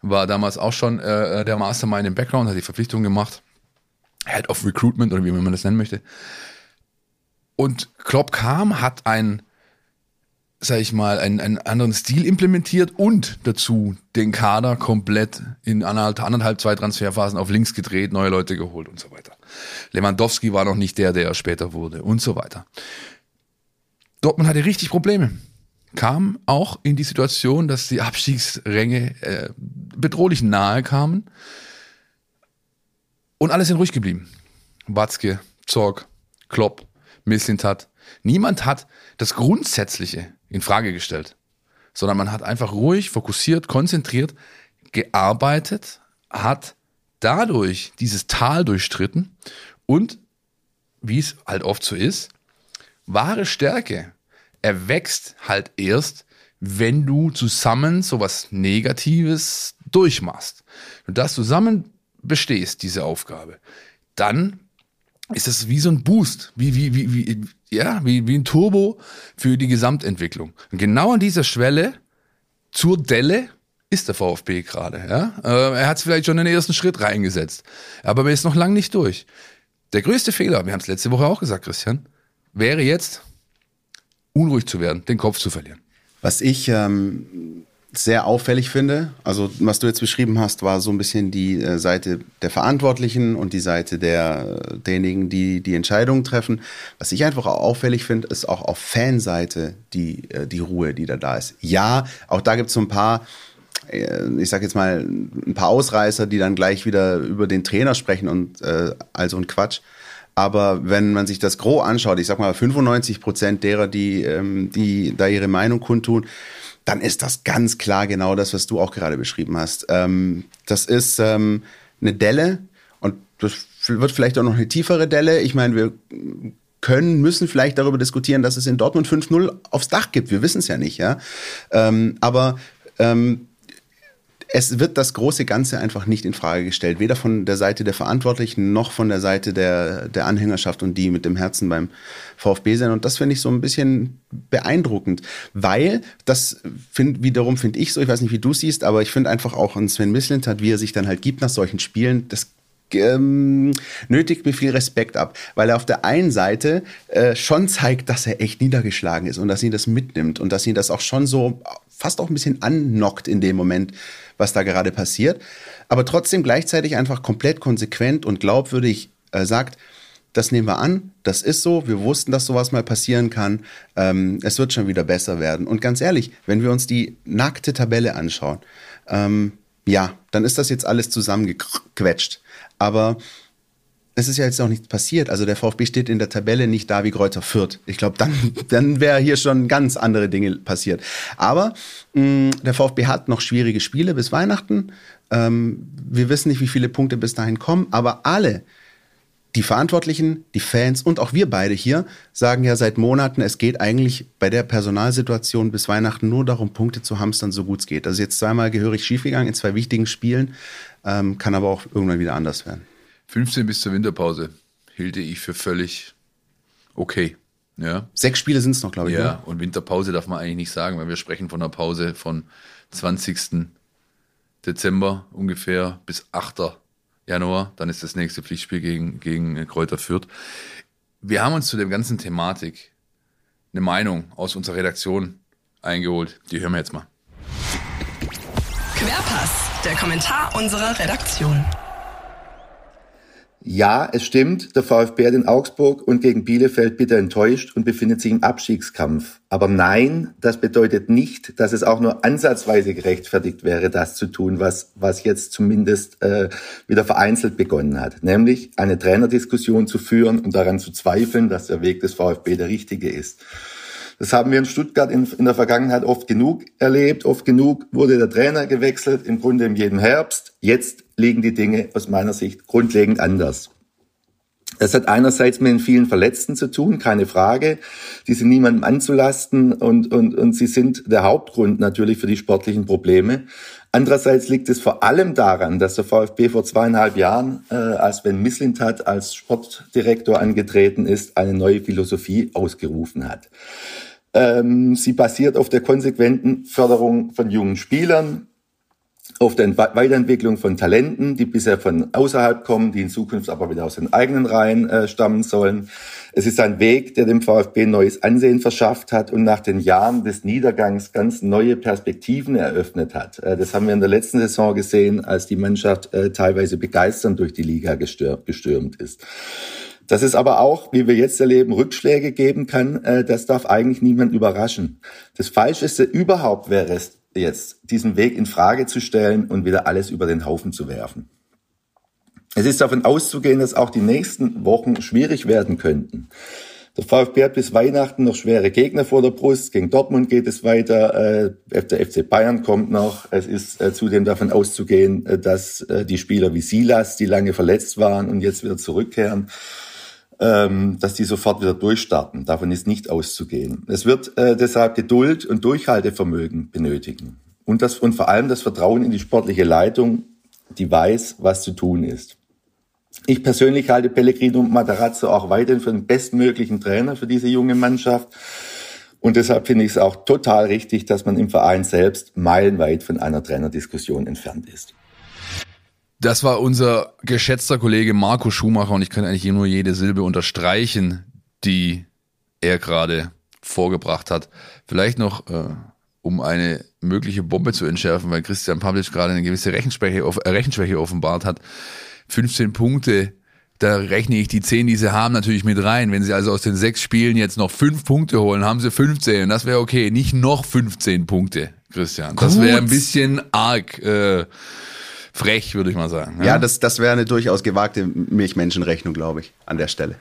S4: war damals auch schon äh, der Mastermind im Background, hat die Verpflichtung gemacht. Head of Recruitment oder wie man das nennen möchte. Und Klopp kam, hat ein sag ich mal, einen, einen anderen Stil implementiert und dazu den Kader komplett in anderthalb, anderthalb, zwei Transferphasen auf links gedreht, neue Leute geholt und so weiter. Lewandowski war noch nicht der, der er später wurde und so weiter. Dortmund hatte richtig Probleme. Kam auch in die Situation, dass die Abstiegsränge äh, bedrohlich nahe kamen und alle sind ruhig geblieben. Watzke, Zorg, Klopp, Mislintat. Niemand hat das Grundsätzliche in Frage gestellt, sondern man hat einfach ruhig, fokussiert, konzentriert gearbeitet, hat dadurch dieses Tal durchstritten und, wie es halt oft so ist, wahre Stärke erwächst halt erst, wenn du zusammen sowas Negatives durchmachst. Und das zusammen bestehst, diese Aufgabe, dann ist das wie so ein Boost, wie, wie, wie, wie, ja, wie, wie ein Turbo für die Gesamtentwicklung. Und genau an dieser Schwelle zur Delle ist der VfB gerade. Ja? Äh, er hat vielleicht schon den ersten Schritt reingesetzt, aber er ist noch lang nicht durch. Der größte Fehler, wir haben es letzte Woche auch gesagt, Christian, wäre jetzt unruhig zu werden, den Kopf zu verlieren.
S3: Was ich ähm, sehr auffällig finde, also was du jetzt beschrieben hast, war so ein bisschen die äh, Seite der Verantwortlichen und die Seite der, derjenigen, die die Entscheidungen treffen. Was ich einfach auch auffällig finde, ist auch auf Fanseite die, äh, die Ruhe, die da da ist. Ja, auch da gibt es so ein paar äh, ich sag jetzt mal, ein paar Ausreißer, die dann gleich wieder über den Trainer sprechen und äh, also ein Quatsch. Aber wenn man sich das Gros anschaut, ich sag mal 95 Prozent derer, die, ähm, die da ihre Meinung kundtun, dann ist das ganz klar genau das, was du auch gerade beschrieben hast. Ähm, das ist ähm, eine Delle und das wird vielleicht auch noch eine tiefere Delle. Ich meine, wir können, müssen vielleicht darüber diskutieren, dass es in Dortmund 5-0 aufs Dach gibt. Wir wissen es ja nicht, ja. Ähm, aber ähm, es wird das große Ganze einfach nicht in Frage gestellt, weder von der Seite der Verantwortlichen noch von der Seite der, der Anhängerschaft und die mit dem Herzen beim VfB sind. Und das finde ich so ein bisschen beeindruckend, weil das find, wiederum finde ich so, ich weiß nicht, wie du siehst, aber ich finde einfach auch an Sven Mislintat, wie er sich dann halt gibt nach solchen Spielen, das ähm, nötigt mir viel Respekt ab, weil er auf der einen Seite äh, schon zeigt, dass er echt niedergeschlagen ist und dass ihn das mitnimmt und dass ihn das auch schon so fast auch ein bisschen annockt in dem Moment, was da gerade passiert, aber trotzdem gleichzeitig einfach komplett konsequent und glaubwürdig äh, sagt, das nehmen wir an, das ist so, wir wussten, dass sowas mal passieren kann, ähm, es wird schon wieder besser werden. Und ganz ehrlich, wenn wir uns die nackte Tabelle anschauen, ähm, ja, dann ist das jetzt alles zusammengequetscht. Aber es ist ja jetzt auch nichts passiert. Also der VfB steht in der Tabelle nicht da wie Kräuter Fürth. Ich glaube, dann, dann wäre hier schon ganz andere Dinge passiert. Aber mh, mm, der VfB hat noch schwierige Spiele bis Weihnachten. Ähm, wir wissen nicht, wie viele Punkte bis dahin kommen, aber alle, die Verantwortlichen, die Fans und auch wir beide hier sagen ja seit Monaten, es geht eigentlich bei der Personalsituation bis Weihnachten nur darum, Punkte zu hamstern, so gut es geht. Also jetzt zweimal gehörig schiefgegangen in zwei wichtigen Spielen, ähm, kann aber auch irgendwann wieder anders werden.
S4: 15 bis zur Winterpause hielte ich für völlig okay. Ja.
S3: Sechs Spiele sind es noch, glaube ich.
S4: Ja,
S3: ne?
S4: und Winterpause darf man eigentlich nicht sagen, weil wir sprechen von einer Pause von 20. Dezember ungefähr bis 8. Januar. Dann ist das nächste Pflichtspiel gegen, gegen Kräuter Fürth. Wir haben uns zu der ganzen Thematik eine Meinung aus unserer Redaktion eingeholt. Die hören wir jetzt mal.
S1: Querpass, der Kommentar unserer Redaktion.
S7: Ja, es stimmt, der VfB hat in Augsburg und gegen Bielefeld bitter enttäuscht und befindet sich im Abstiegskampf. Aber nein, das bedeutet nicht, dass es auch nur ansatzweise gerechtfertigt wäre, das zu tun, was, was jetzt zumindest äh, wieder vereinzelt begonnen hat. Nämlich eine Trainerdiskussion zu führen und daran zu zweifeln, dass der Weg des VfB der richtige ist. Das haben wir in Stuttgart in, in, der Vergangenheit oft genug erlebt. Oft genug wurde der Trainer gewechselt, im Grunde in jedem Herbst. Jetzt liegen die Dinge aus meiner Sicht grundlegend anders. Es hat einerseits mit den vielen Verletzten zu tun, keine Frage. Die sind niemandem anzulasten und, und, und sie sind der Hauptgrund natürlich für die sportlichen Probleme. Andererseits liegt es vor allem daran, dass der VfB vor zweieinhalb Jahren, äh, als Ben Mislintat als Sportdirektor angetreten ist, eine neue Philosophie ausgerufen hat. Ähm, sie basiert auf der konsequenten Förderung von jungen Spielern, auf der Weiterentwicklung von Talenten, die bisher von außerhalb kommen, die in Zukunft aber wieder aus den eigenen Reihen äh, stammen sollen. Es ist ein Weg, der dem VfB neues Ansehen verschafft hat und nach den Jahren des Niedergangs ganz neue Perspektiven eröffnet hat. Äh, das haben wir in der letzten Saison gesehen, als die Mannschaft äh, teilweise begeisternd durch die Liga gestürmt ist. Dass es aber auch, wie wir jetzt erleben, Rückschläge geben kann, äh, das darf eigentlich niemand überraschen. Das Falscheste überhaupt wäre es, jetzt diesen Weg in Frage zu stellen und wieder alles über den Haufen zu werfen. Es ist davon auszugehen, dass auch die nächsten Wochen schwierig werden könnten. Der VfB hat bis Weihnachten noch schwere Gegner vor der Brust. Gegen Dortmund geht es weiter. Äh, der FC Bayern kommt noch. Es ist äh, zudem davon auszugehen, äh, dass die Spieler wie Silas, die lange verletzt waren und jetzt wieder zurückkehren, ähm, dass die sofort wieder durchstarten. Davon ist nicht auszugehen. Es wird äh, deshalb Geduld und Durchhaltevermögen benötigen. Und, das, und vor allem das Vertrauen in die sportliche Leitung, die weiß, was zu tun ist. Ich persönlich halte Pellegrino Matarazzo auch weiterhin für den bestmöglichen Trainer für diese junge Mannschaft. Und deshalb finde ich es auch total richtig, dass man im Verein selbst meilenweit von einer Trainerdiskussion entfernt ist.
S4: Das war unser geschätzter Kollege Marco Schumacher und ich kann eigentlich nur jede Silbe unterstreichen, die er gerade vorgebracht hat. Vielleicht noch, äh, um eine mögliche Bombe zu entschärfen, weil Christian Pavlic gerade eine gewisse Rechenschwäche, äh, Rechenschwäche offenbart hat. 15 Punkte, da rechne ich die 10, die sie haben, natürlich mit rein. Wenn sie also aus den sechs Spielen jetzt noch fünf Punkte holen, haben sie 15 und das wäre okay. Nicht noch 15 Punkte, Christian. Das wäre ein bisschen arg. Äh, frech, würde ich mal sagen.
S3: Ja, ja das, das wäre eine durchaus gewagte Milchmenschenrechnung, glaube ich, an der Stelle.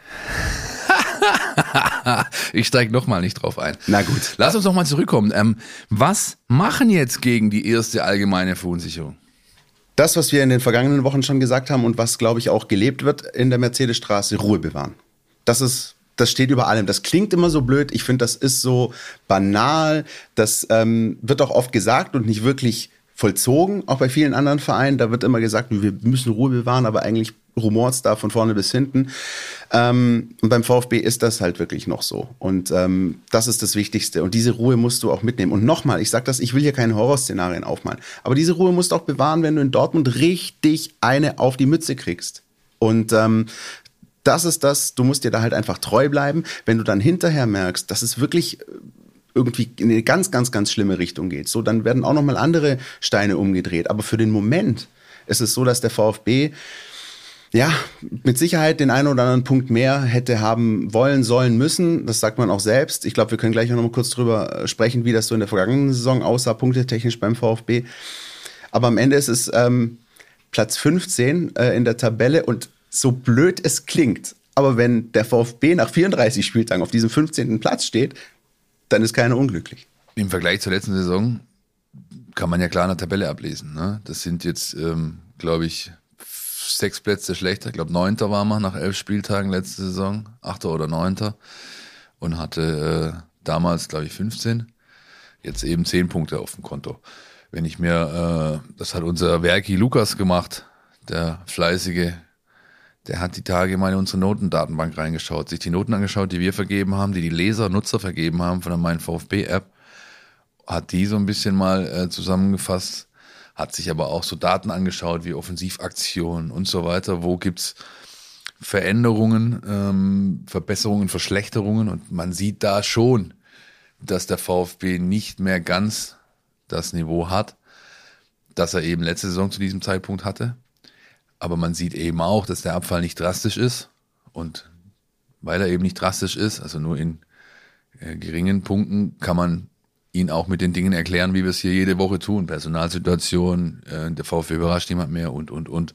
S4: ich steige nochmal nicht drauf ein.
S3: Na gut.
S4: Lass uns noch mal zurückkommen. Ähm, was machen jetzt gegen die erste allgemeine Verunsicherung?
S3: Das, was wir in den vergangenen Wochen schon gesagt haben und was, glaube ich, auch gelebt wird in der Mercedesstraße, Ruhe bewahren. Das ist, das steht über allem. Das klingt immer so blöd. Ich finde, das ist so banal. Das ähm, wird auch oft gesagt und nicht wirklich vollzogen, auch bei vielen anderen Vereinen. Da wird immer gesagt, wir müssen Ruhe bewahren, aber eigentlich rumort's da von vorne bis hinten. Ähm, und beim VfB ist das halt wirklich noch so. Und ähm, das ist das Wichtigste. Und diese Ruhe musst du auch mitnehmen. Und nochmal, ich sage das, ich will hier keine Horrorszenarien aufmalen. Aber diese Ruhe musst du auch bewahren, wenn du in Dortmund richtig eine auf die Mütze kriegst. Und ähm, das ist das, du musst dir da halt einfach treu bleiben. Wenn du dann hinterher merkst, dass es wirklich äh, irgendwie in eine ganz, ganz, ganz schlimme Richtung geht, so dann werden auch nochmal andere Steine umgedreht. Aber für den Moment ist es so, dass der VfB ja, mit Sicherheit den einen oder anderen Punkt mehr hätte haben wollen, sollen, müssen. Das sagt man auch selbst. Ich glaube, wir können gleich noch mal kurz drüber äh, sprechen, wie das so in der vergangenen Saison aussah, punktetechnisch beim VfB. Aber am Ende ist es ähm, Platz 15 äh, in der Tabelle und so blöd es klingt, aber wenn der VfB nach 34 Spieltagen auf diesem 15. Platz steht, dann ist keiner unglücklich.
S4: Im Vergleich zur letzten Saison kann man ja klar eine Tabelle ablesen. Ne? Das sind jetzt, ähm, glaube ich, sechs Plätze schlechter. Ich glaube, neunter war man nach elf Spieltagen letzte Saison, achter oder neunter. Und hatte äh, damals, glaube ich, 15. Jetzt eben zehn Punkte auf dem Konto. Wenn ich mir, äh, das hat unser Werki Lukas gemacht, der fleißige, der hat die Tage mal in unsere Notendatenbank reingeschaut, sich die Noten angeschaut, die wir vergeben haben, die die Leser, Nutzer vergeben haben von der Mein VfB-App, hat die so ein bisschen mal äh, zusammengefasst hat sich aber auch so Daten angeschaut wie Offensivaktionen und so weiter. Wo gibt's Veränderungen, ähm, Verbesserungen, Verschlechterungen? Und man sieht da schon, dass der VfB nicht mehr ganz das Niveau hat, das er eben letzte Saison zu diesem Zeitpunkt hatte. Aber man sieht eben auch, dass der Abfall nicht drastisch ist. Und weil er eben nicht drastisch ist, also nur in äh, geringen Punkten, kann man ihn auch mit den Dingen erklären, wie wir es hier jede Woche tun. Personalsituation, äh, der VfB überrascht niemand mehr und, und, und.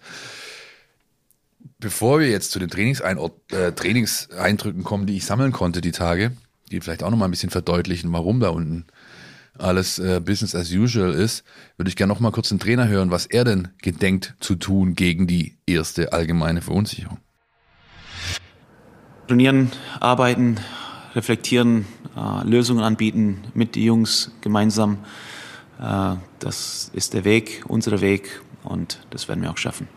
S4: Bevor wir jetzt zu den Trainingseinort, äh, Trainingseindrücken kommen, die ich sammeln konnte die Tage, die vielleicht auch nochmal ein bisschen verdeutlichen, warum da unten alles äh, Business as usual ist, würde ich gerne nochmal kurz den Trainer hören, was er denn gedenkt zu tun gegen die erste allgemeine Verunsicherung.
S5: Trainieren, arbeiten, reflektieren, äh, Lösungen anbieten mit den Jungs gemeinsam. Äh, das ist der Weg, unser Weg und das werden wir auch schaffen.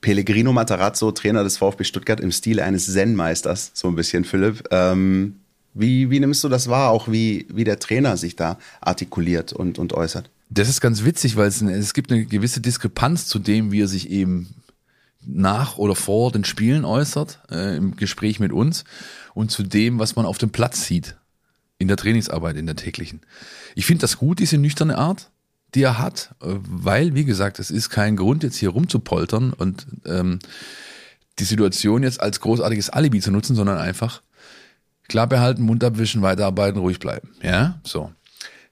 S3: Pellegrino Matarazzo, Trainer des VfB Stuttgart im Stile eines Zen-Meisters, so ein bisschen, Philipp. Ähm, wie, wie nimmst du das wahr, auch wie, wie der Trainer sich da artikuliert und, und äußert?
S4: Das ist ganz witzig, weil es, es gibt eine gewisse Diskrepanz zu dem, wie er sich eben nach oder vor den Spielen äußert, äh, im Gespräch mit uns und zu dem, was man auf dem Platz sieht. In der Trainingsarbeit, in der täglichen. Ich finde das gut, diese nüchterne Art, die er hat, äh, weil, wie gesagt, es ist kein Grund, jetzt hier rumzupoltern und ähm, die Situation jetzt als großartiges Alibi zu nutzen, sondern einfach klar behalten, Mund abwischen, weiterarbeiten, ruhig bleiben. Ja, so.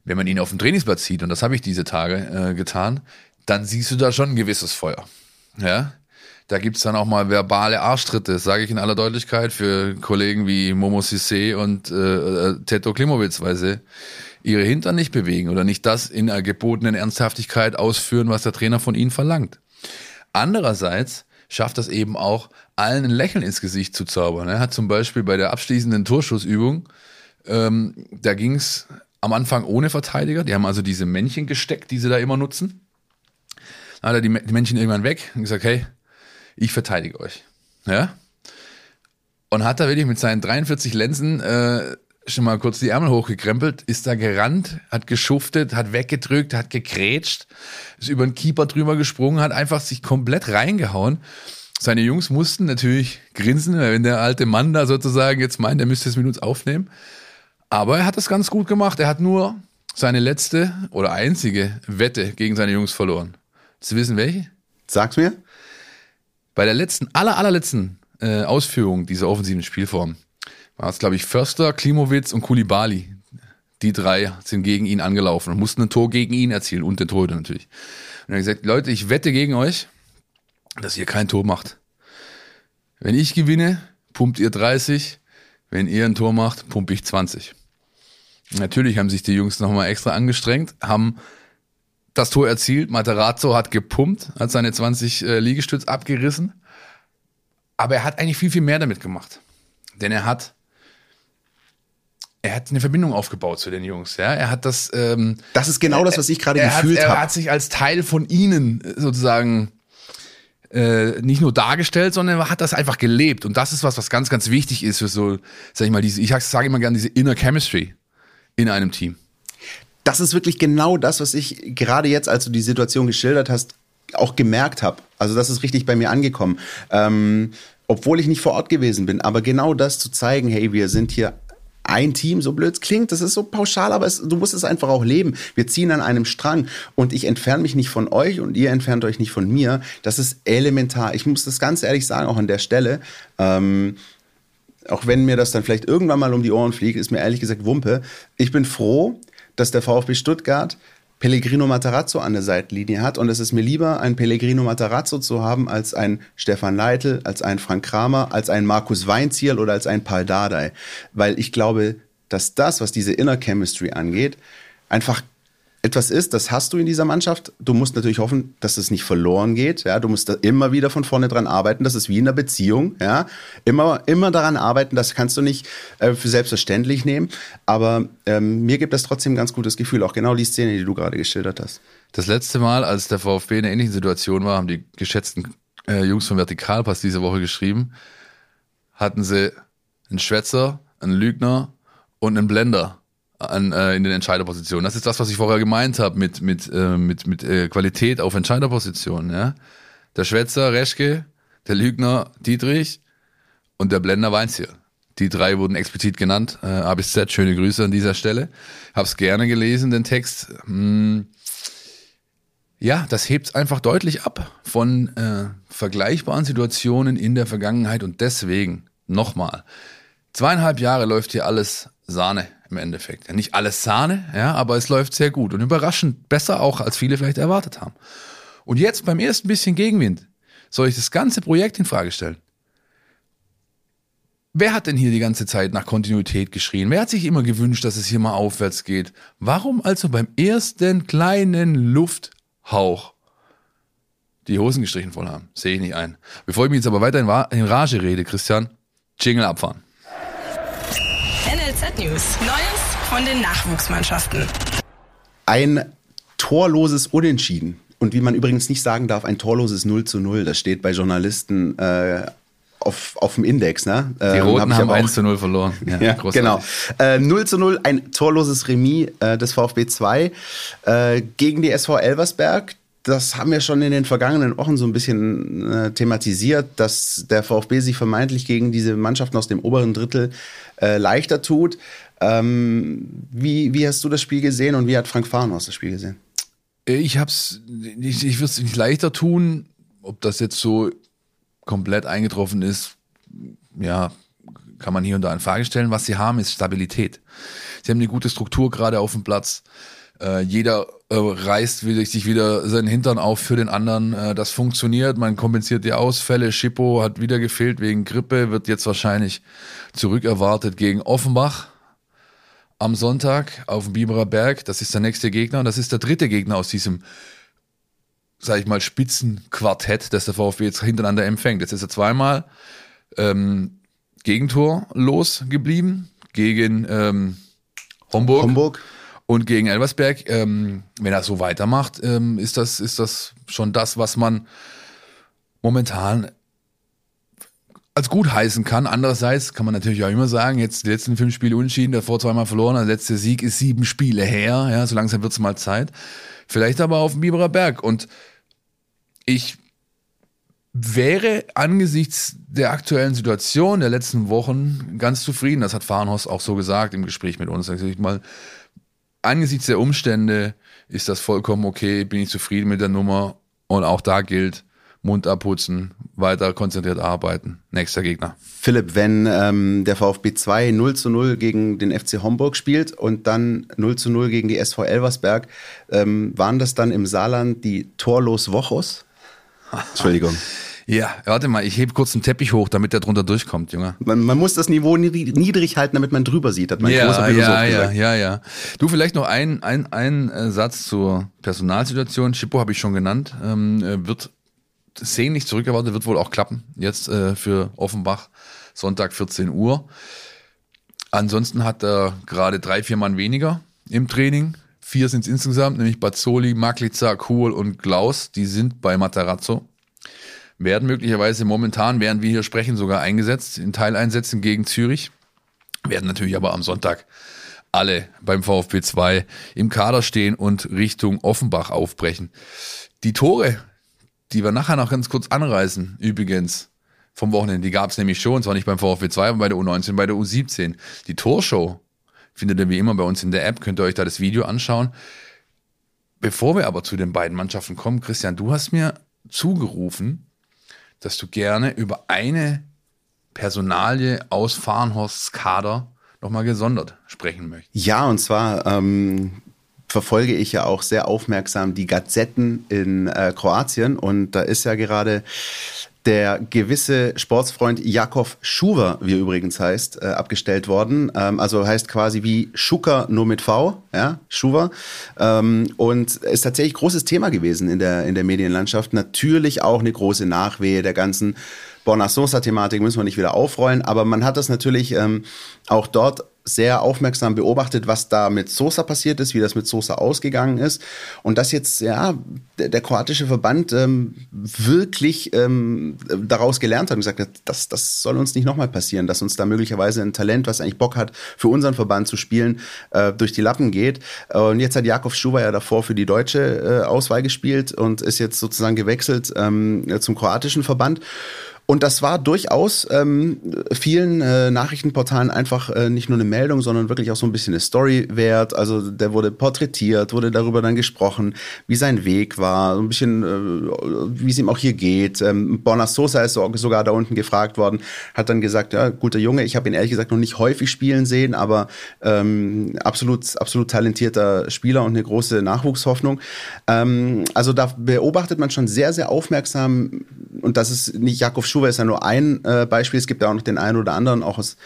S4: Wenn man ihn auf dem Trainingsplatz sieht, und das habe ich diese Tage äh, getan, dann siehst du da schon ein gewisses Feuer. Ja, da gibt's dann auch mal verbale Arschtritte, sage ich in aller Deutlichkeit, für Kollegen wie Momo Sissé und äh, äh, Teto Klimowitz, weil sie ihre Hintern nicht bewegen oder nicht das in einer gebotenen Ernsthaftigkeit ausführen, was der Trainer von ihnen verlangt. Andererseits schafft das eben auch, allen ein Lächeln ins Gesicht zu zaubern. Er hat zum Beispiel bei der abschließenden Torschussübung, ähm, da ging's am Anfang ohne Verteidiger, die haben also diese Männchen gesteckt, die sie da immer nutzen. Dann hat er die, die Männchen irgendwann weg und gesagt, hey, ich verteidige euch. Ja? Und hat da wirklich mit seinen 43 Lenzen äh, schon mal kurz die Ärmel hochgekrempelt, ist da gerannt, hat geschuftet, hat weggedrückt, hat gekrätscht, ist über den Keeper drüber gesprungen, hat einfach sich komplett reingehauen. Seine Jungs mussten natürlich grinsen, wenn der alte Mann da sozusagen jetzt meint, er müsste es mit uns aufnehmen. Aber er hat das ganz gut gemacht. Er hat nur seine letzte oder einzige Wette gegen seine Jungs verloren. Sie wissen welche?
S3: Sag's mir.
S4: Bei der letzten, aller, allerletzten äh, Ausführung dieser offensiven Spielform war es, glaube ich, Förster, Klimowitz und Kulibali. Die drei sind gegen ihn angelaufen und mussten ein Tor gegen ihn erzielen und den Torhüter natürlich. Und er hat gesagt, Leute, ich wette gegen euch, dass ihr kein Tor macht. Wenn ich gewinne, pumpt ihr 30. Wenn ihr ein Tor macht, pumpe ich 20. Natürlich haben sich die Jungs nochmal extra angestrengt, haben das Tor erzielt. Materazzo hat gepumpt, hat seine 20 äh, Liegestütz abgerissen. Aber er hat eigentlich viel, viel mehr damit gemacht. Denn er hat, er hat eine Verbindung aufgebaut zu den Jungs. Ja? Er hat das. Ähm,
S3: das ist genau das, was ich gerade gefühlt habe.
S4: Er hat sich als Teil von ihnen sozusagen äh, nicht nur dargestellt, sondern er hat das einfach gelebt. Und das ist was, was ganz, ganz wichtig ist für so, sag ich mal, diese, ich sage immer gerne diese Inner Chemistry in einem Team.
S3: Das ist wirklich genau das, was ich gerade jetzt, als du die Situation geschildert hast, auch gemerkt habe. Also das ist richtig bei mir angekommen. Ähm, obwohl ich nicht vor Ort gewesen bin, aber genau das zu zeigen, hey, wir sind hier ein Team, so blöd es klingt, das ist so pauschal, aber es, du musst es einfach auch leben. Wir ziehen an einem Strang und ich entferne mich nicht von euch und ihr entfernt euch nicht von mir. Das ist elementar. Ich muss das ganz ehrlich sagen, auch an der Stelle. Ähm, auch wenn mir das dann vielleicht irgendwann mal um die Ohren fliegt, ist mir ehrlich gesagt Wumpe. Ich bin froh, dass der VfB Stuttgart Pellegrino Matarazzo an der Seitenlinie hat. Und es ist mir lieber, einen Pellegrino Matarazzo zu haben, als einen Stefan Leitl, als einen Frank Kramer, als einen Markus Weinzierl oder als einen Paul Dardai. Weil ich glaube, dass das, was diese Inner Chemistry angeht, einfach etwas ist, das hast du in dieser Mannschaft. Du musst natürlich hoffen, dass es nicht verloren geht. Ja, du musst da immer wieder von vorne dran arbeiten. Das ist wie in einer Beziehung. Ja, immer, immer daran arbeiten. Das kannst du nicht äh, für selbstverständlich nehmen. Aber ähm, mir gibt das trotzdem ein ganz gutes Gefühl. Auch genau die Szene, die du gerade geschildert hast.
S4: Das letzte Mal, als der VfB in einer ähnlichen Situation war, haben die geschätzten äh, Jungs von Vertikalpass diese Woche geschrieben, hatten sie einen Schwätzer, einen Lügner und einen Blender an, äh, in den Entscheiderpositionen. Das ist das, was ich vorher gemeint habe mit, mit, äh, mit, mit äh, Qualität auf Entscheiderpositionen. Ja? Der Schwätzer Reschke, der Lügner Dietrich und der Blender Weinziel. Die drei wurden explizit genannt. Äh, A bis Z, schöne Grüße an dieser Stelle. Hab's gerne gelesen, den Text. Hm. Ja, das hebt einfach deutlich ab von äh, vergleichbaren Situationen in der Vergangenheit und deswegen nochmal. Zweieinhalb Jahre läuft hier alles Sahne im Endeffekt. Nicht alles Sahne, ja, aber es läuft sehr gut und überraschend besser auch, als viele vielleicht erwartet haben. Und jetzt beim ersten bisschen Gegenwind soll ich das ganze Projekt in Frage stellen. Wer hat denn hier die ganze Zeit nach Kontinuität geschrien? Wer hat sich immer gewünscht, dass es hier mal aufwärts geht? Warum also beim ersten kleinen Lufthauch die Hosen gestrichen voll haben? Sehe ich nicht ein. Bevor ich mich jetzt aber weiter in Rage rede, Christian, Jingle abfahren.
S1: NLZ News. Neues von den Nachwuchsmannschaften.
S3: Ein torloses Unentschieden. Und wie man übrigens nicht sagen darf, ein torloses 0 zu 0. Das steht bei Journalisten äh, auf, auf dem Index. Ne?
S4: Die ähm, Roten hab haben 1 zu 0 verloren.
S3: Ja, ja genau. Äh, 0 zu 0, ein torloses Remis äh, des VfB 2 äh, gegen die SV Elversberg das haben wir schon in den vergangenen Wochen so ein bisschen äh, thematisiert, dass der VfB sich vermeintlich gegen diese Mannschaften aus dem oberen Drittel äh, leichter tut. Ähm, wie, wie hast du das Spiel gesehen und wie hat Frank Fahrenhaus das Spiel gesehen?
S4: Ich hab's, ich, ich würde es nicht leichter tun, ob das jetzt so komplett eingetroffen ist, ja, kann man hier und da in Frage stellen. Was sie haben, ist Stabilität. Sie haben eine gute Struktur gerade auf dem Platz. Äh, jeder äh, reißt sich wieder seinen Hintern auf für den anderen. Äh, das funktioniert. Man kompensiert die Ausfälle. Schippo hat wieder gefehlt wegen Grippe, wird jetzt wahrscheinlich zurückerwartet gegen Offenbach am Sonntag auf dem Biberer Berg. Das ist der nächste Gegner und das ist der dritte Gegner aus diesem, sag ich mal, Spitzenquartett, das der VfB jetzt hintereinander empfängt. Jetzt ist er zweimal ähm, Gegentor losgeblieben gegen ähm, Homburg.
S3: Homburg.
S4: Und gegen Elversberg, ähm, wenn er so weitermacht, ähm, ist das ist das schon das, was man momentan als gut heißen kann. Andererseits kann man natürlich auch immer sagen, jetzt die letzten fünf Spiele unschieden, davor zweimal verloren, der letzte Sieg ist sieben Spiele her, ja, so langsam wird's mal Zeit. Vielleicht aber auf dem Biberer Berg. Und ich wäre angesichts der aktuellen Situation der letzten Wochen ganz zufrieden. Das hat Fahrenhorst auch so gesagt im Gespräch mit uns. Ich mal, angesichts der Umstände ist das vollkommen okay, bin ich zufrieden mit der Nummer. Und auch da gilt, Mund abputzen, weiter konzentriert arbeiten. Nächster Gegner.
S3: Philipp, wenn ähm, der VfB 2 0 zu 0 gegen den FC Homburg spielt und dann 0 zu 0 gegen die SV Elversberg, ähm, waren das dann im Saarland die Torlos Wochos? Entschuldigung.
S4: Ja, warte mal, ich hebe kurz einen Teppich hoch, damit der drunter durchkommt, Junge.
S3: Man, man muss das Niveau niedrig halten, damit man drüber sieht, hat mein
S4: ja,
S3: großer
S4: Philosoph ja, gesagt. Ja, ja, ja. Du, vielleicht noch ein, ein, ein äh, Satz zur Personalsituation. Schippo habe ich schon genannt. Ähm, äh, wird sehnlich zurückerwartet, wird wohl auch klappen. Jetzt äh, für Offenbach Sonntag 14 Uhr. Ansonsten hat er gerade drei, vier Mann weniger im Training. Vier sind es insgesamt, nämlich Bazzoli, Maklica, Kohl und Klaus. Die sind bei Matarazzo. Werden möglicherweise momentan, während wir hier sprechen, sogar eingesetzt in Teileinsätzen gegen Zürich. Werden natürlich aber am Sonntag alle beim VfB 2 im Kader stehen und Richtung Offenbach aufbrechen. Die Tore, die wir nachher noch ganz kurz anreißen, übrigens, vom Wochenende, die gab es nämlich schon, zwar nicht beim VfB 2, aber bei der U19, bei der U17. Die Torshow findet ihr wie immer bei uns in der App, könnt ihr euch da das Video anschauen. Bevor wir aber zu den beiden Mannschaften kommen, Christian, du hast mir zugerufen, dass du gerne über eine Personalie aus Fahrenhorsts Kader nochmal gesondert sprechen möchtest.
S3: Ja, und zwar ähm, verfolge ich ja auch sehr aufmerksam die Gazetten in äh, Kroatien und da ist ja gerade der gewisse Sportsfreund Jakov Schuwer, wie er übrigens heißt, äh, abgestellt worden. Ähm, also heißt quasi wie Schucker nur mit V, ja, Schuwer. Ähm, und ist tatsächlich großes Thema gewesen in der, in der Medienlandschaft. Natürlich auch eine große Nachwehe der ganzen Bonner Sosa-Thematik müssen wir nicht wieder aufrollen, aber man hat das natürlich ähm, auch dort sehr aufmerksam beobachtet, was da mit Sosa passiert ist, wie das mit Sosa ausgegangen ist. Und dass jetzt, ja, der, der kroatische Verband ähm, wirklich ähm, daraus gelernt hat und gesagt hat, das, das soll uns nicht nochmal passieren, dass uns da möglicherweise ein Talent, was eigentlich Bock hat, für unseren Verband zu spielen, äh, durch die Lappen geht. Und jetzt hat Jakov Schuwer ja davor für die deutsche äh, Auswahl gespielt und ist jetzt sozusagen gewechselt ähm, zum kroatischen Verband. Und das war durchaus ähm, vielen äh, Nachrichtenportalen einfach äh, nicht nur eine Meldung, sondern wirklich auch so ein bisschen eine Story wert. Also der wurde porträtiert, wurde darüber dann gesprochen, wie sein Weg war, so ein bisschen, äh, wie es ihm auch hier geht. Ähm, Borna Sosa ist sogar da unten gefragt worden, hat dann gesagt, ja, guter Junge, ich habe ihn ehrlich gesagt noch nicht häufig spielen sehen, aber ähm, absolut, absolut talentierter Spieler und eine große Nachwuchshoffnung. Ähm, also da beobachtet man schon sehr, sehr aufmerksam, und das ist nicht Jakob Schuwer ist ja nur ein äh, Beispiel. Es gibt ja auch noch den einen oder anderen, auch aus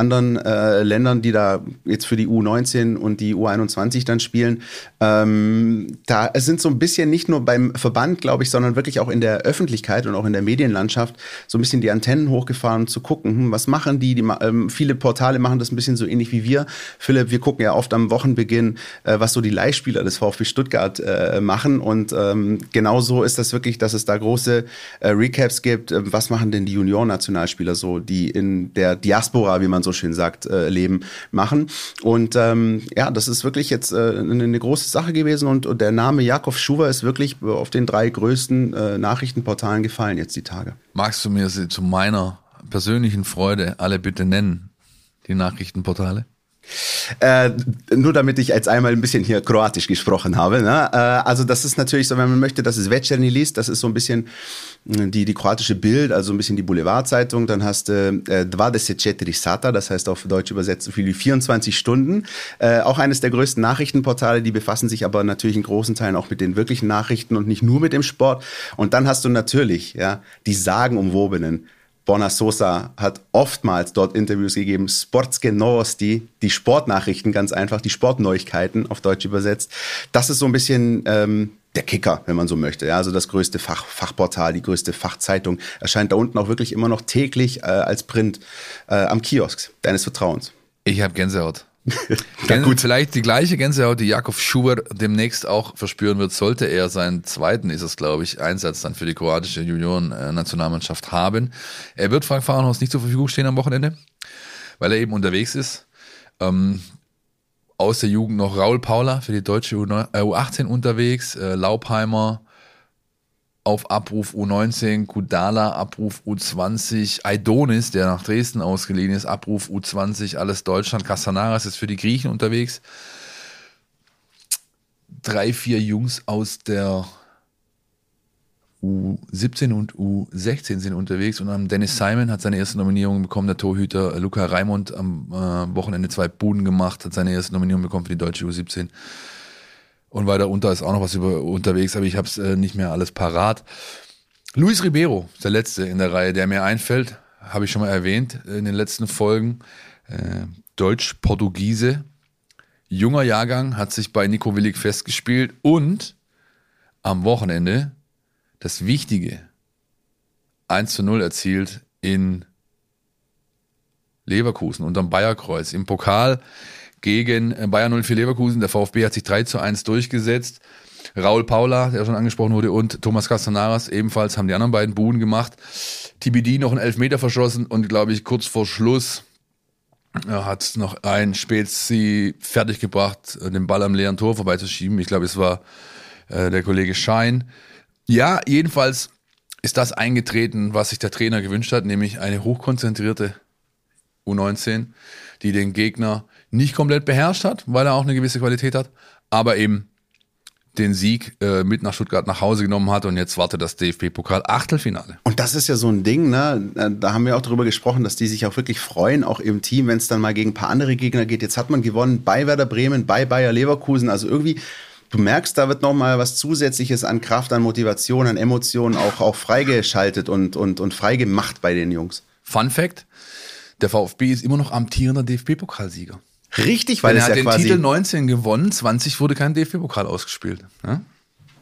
S3: anderen äh, Ländern, die da jetzt für die U19 und die U21 dann spielen. Ähm, da es sind so ein bisschen nicht nur beim Verband, glaube ich, sondern wirklich auch in der Öffentlichkeit und auch in der Medienlandschaft so ein bisschen die Antennen hochgefahren, zu gucken, hm, was machen die? die ähm, viele Portale machen das ein bisschen so ähnlich wie wir. Philipp, wir gucken ja oft am Wochenbeginn, äh, was so die Leihspieler des VfB Stuttgart äh, machen. Und ähm, genauso ist das wirklich, dass es da große äh, Recaps gibt. Ähm, was machen denn die Junior-Nationalspieler so, die in der Diaspora, wie man so schön sagt, äh, leben, machen? Und ähm, ja, das ist wirklich jetzt äh, eine große Sache gewesen und, und der Name Jakov Schuwer ist wirklich auf den drei größten äh, Nachrichtenportalen gefallen jetzt die Tage.
S4: Magst du mir sie zu meiner persönlichen Freude alle bitte nennen, die Nachrichtenportale?
S3: Äh, nur damit ich jetzt einmal ein bisschen hier kroatisch gesprochen habe. Ne? Äh, also das ist natürlich so, wenn man möchte, dass es Večernji liest, das ist so ein bisschen die, die kroatische Bild, also ein bisschen die Boulevardzeitung. Dann hast du äh, 24 Sata, das heißt auf Deutsch übersetzt so viel wie 24 Stunden. Äh, auch eines der größten Nachrichtenportale, die befassen sich aber natürlich in großen Teilen auch mit den wirklichen Nachrichten und nicht nur mit dem Sport. Und dann hast du natürlich ja die sagenumwobenen Borna Sosa hat oftmals dort Interviews gegeben, Sportske Novosti, die Sportnachrichten ganz einfach, die Sportneuigkeiten auf Deutsch übersetzt. Das ist so ein bisschen ähm, der Kicker, wenn man so möchte. Ja, also das größte Fach, Fachportal, die größte Fachzeitung erscheint da unten auch wirklich immer noch täglich äh, als Print äh, am Kiosk deines Vertrauens.
S4: Ich habe Gänsehaut. ja, gut. Vielleicht die gleiche Gänsehaut, die Jakob Schubert demnächst auch verspüren wird, sollte er seinen zweiten, ist es glaube ich, Einsatz dann für die kroatische Junioren-Nationalmannschaft haben. Er wird Frank Fahrenhaus nicht zur Verfügung stehen am Wochenende, weil er eben unterwegs ist. Ähm, aus der Jugend noch Raul Paula für die deutsche U18 äh, unterwegs, äh, Laubheimer, auf Abruf U19, Kudala, Abruf U20, Aidonis, der nach Dresden ausgeliehen ist, Abruf U20, alles Deutschland, Castanaras ist für die Griechen unterwegs. Drei, vier Jungs aus der U17 und U16 sind unterwegs und Dennis Simon hat seine erste Nominierung bekommen, der Torhüter Luca Raimund am äh, Wochenende zwei Buden gemacht, hat seine erste Nominierung bekommen für die deutsche U17. Und weiter unter ist auch noch was über, unterwegs, aber ich habe es äh, nicht mehr alles parat. Luis Ribeiro der letzte in der Reihe, der mir einfällt, habe ich schon mal erwähnt in den letzten Folgen. Äh, Deutsch-Portugiese, junger Jahrgang, hat sich bei Nico Willig festgespielt und am Wochenende das Wichtige 1 zu 0 erzielt in Leverkusen unterm Bayerkreuz. Im Pokal gegen äh, Bayern 04 Leverkusen. Der VfB hat sich 3 zu 1 durchgesetzt. Raul Paula, der schon angesprochen wurde, und Thomas Castanaras ebenfalls haben die anderen beiden Buhen gemacht. TBD noch einen Elfmeter verschossen und glaube ich kurz vor Schluss hat noch ein Spezi fertiggebracht, den Ball am leeren Tor vorbeizuschieben. Ich glaube, es war äh, der Kollege Schein. Ja, jedenfalls ist das eingetreten, was sich der Trainer gewünscht hat, nämlich eine hochkonzentrierte U19, die den Gegner nicht komplett beherrscht hat, weil er auch eine gewisse Qualität hat, aber eben den Sieg äh, mit nach Stuttgart nach Hause genommen hat und jetzt wartet das DFB-Pokal Achtelfinale.
S3: Und das ist ja so ein Ding, ne? Äh, da haben wir auch darüber gesprochen, dass die sich auch wirklich freuen, auch im Team, wenn es dann mal gegen ein paar andere Gegner geht. Jetzt hat man gewonnen bei Werder Bremen, bei Bayer Leverkusen. Also irgendwie, du merkst, da wird noch mal was Zusätzliches an Kraft, an Motivation, an Emotionen auch, auch freigeschaltet und, und, und freigemacht bei den Jungs.
S4: Fun Fact: Der VfB ist immer noch amtierender DFB-Pokalsieger.
S3: Richtig, weil
S4: er
S3: hat
S4: ja
S3: den
S4: Titel 19 gewonnen, 20 wurde kein DFB-Pokal ausgespielt. Ja?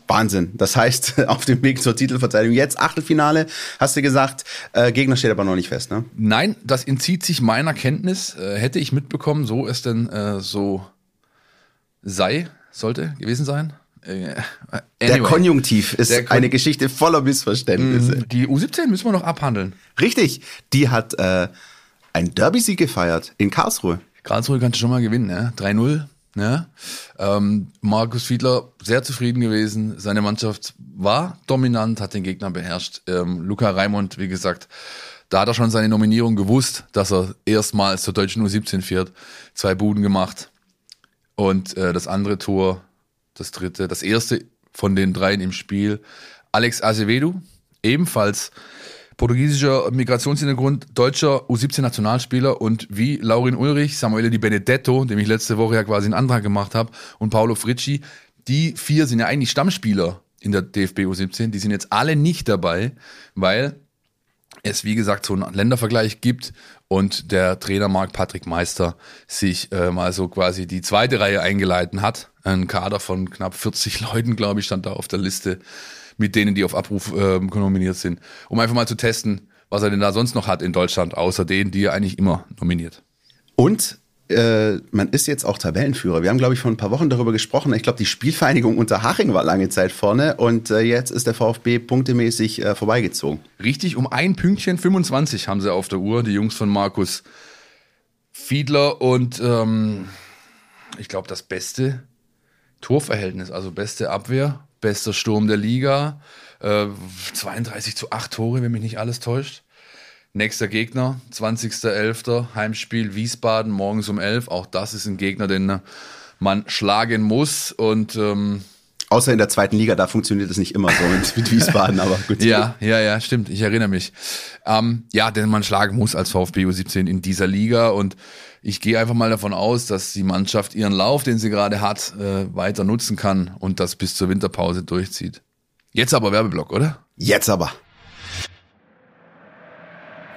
S3: Wahnsinn. Das heißt, auf dem Weg zur Titelverteidigung jetzt Achtelfinale, hast du gesagt, äh, Gegner steht aber noch nicht fest, ne?
S4: Nein, das entzieht sich meiner Kenntnis. Äh, hätte ich mitbekommen, so es denn äh, so sei, sollte gewesen sein.
S3: Äh, anyway. Der Konjunktiv ist Kon eine Geschichte voller Missverständnisse.
S4: Mm, die U17 müssen wir noch abhandeln.
S3: Richtig, die hat äh, ein Derby-Sieg gefeiert in Karlsruhe.
S4: Karlsruhe kannst du schon mal gewinnen, ne? 3-0. Ne? Ähm, Markus Fiedler sehr zufrieden gewesen. Seine Mannschaft war dominant, hat den Gegner beherrscht. Ähm, Luca Raimund, wie gesagt, da hat er schon seine Nominierung gewusst, dass er erstmals zur deutschen U17 fährt. Zwei Buden gemacht. Und äh, das andere Tor, das dritte, das erste von den dreien im Spiel. Alex Azevedo, ebenfalls portugiesischer Migrationshintergrund, deutscher U17-Nationalspieler und wie Laurin Ulrich, Samuele Di Benedetto, dem ich letzte Woche ja quasi einen Antrag gemacht habe, und Paolo Fritschi, die vier sind ja eigentlich Stammspieler in der DFB U17, die sind jetzt alle nicht dabei, weil es wie gesagt so einen Ländervergleich gibt und der Trainer Marc Patrick Meister sich äh, mal so quasi die zweite Reihe eingeleitet hat. Ein Kader von knapp 40 Leuten, glaube ich, stand da auf der Liste mit denen, die auf Abruf äh, nominiert sind, um einfach mal zu testen, was er denn da sonst noch hat in Deutschland, außer denen, die er eigentlich immer nominiert.
S3: Und äh, man ist jetzt auch Tabellenführer. Wir haben, glaube ich, vor ein paar Wochen darüber gesprochen. Ich glaube, die Spielvereinigung unter Haching war lange Zeit vorne und äh, jetzt ist der VfB punktemäßig äh, vorbeigezogen.
S4: Richtig, um ein Pünktchen 25 haben sie auf der Uhr, die Jungs von Markus Fiedler und ähm, ich glaube, das beste Torverhältnis, also beste Abwehr bester Sturm der Liga. Äh, 32 zu 8 Tore, wenn mich nicht alles täuscht. Nächster Gegner, 20.11. Heimspiel Wiesbaden, morgens um 11. Auch das ist ein Gegner, den man schlagen muss. Und ähm,
S3: Außer in der zweiten Liga, da funktioniert es nicht immer so mit, Wiesbaden, aber gut.
S4: ja, ja, ja, stimmt. Ich erinnere mich. Ähm, ja, denn man schlagen muss als VfB U17 in dieser Liga und ich gehe einfach mal davon aus, dass die Mannschaft ihren Lauf, den sie gerade hat, äh, weiter nutzen kann und das bis zur Winterpause durchzieht. Jetzt aber Werbeblock, oder?
S3: Jetzt aber.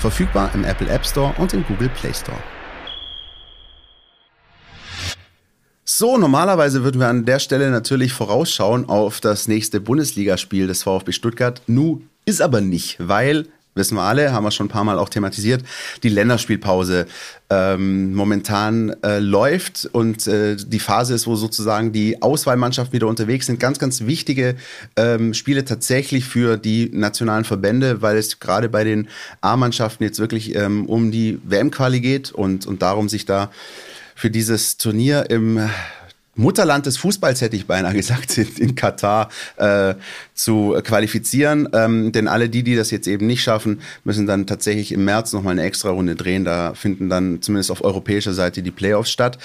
S3: Verfügbar im Apple App Store und im Google Play Store. So, normalerweise würden wir an der Stelle natürlich vorausschauen auf das nächste Bundesligaspiel des VfB Stuttgart. Nu ist aber nicht, weil wissen wir alle, haben wir schon ein paar Mal auch thematisiert, die Länderspielpause ähm, momentan äh, läuft und äh, die Phase ist, wo sozusagen die Auswahlmannschaften wieder unterwegs sind. Ganz, ganz wichtige ähm, Spiele tatsächlich für die nationalen Verbände, weil es gerade bei den A-Mannschaften jetzt wirklich ähm, um die WM-Quali geht und, und darum sich da für dieses Turnier im Mutterland des Fußballs, hätte ich beinahe gesagt, in, in Katar äh, zu qualifizieren. Ähm, denn alle die, die das jetzt eben nicht schaffen, müssen dann tatsächlich im März nochmal eine extra Runde drehen. Da finden dann zumindest auf europäischer Seite die Playoffs statt.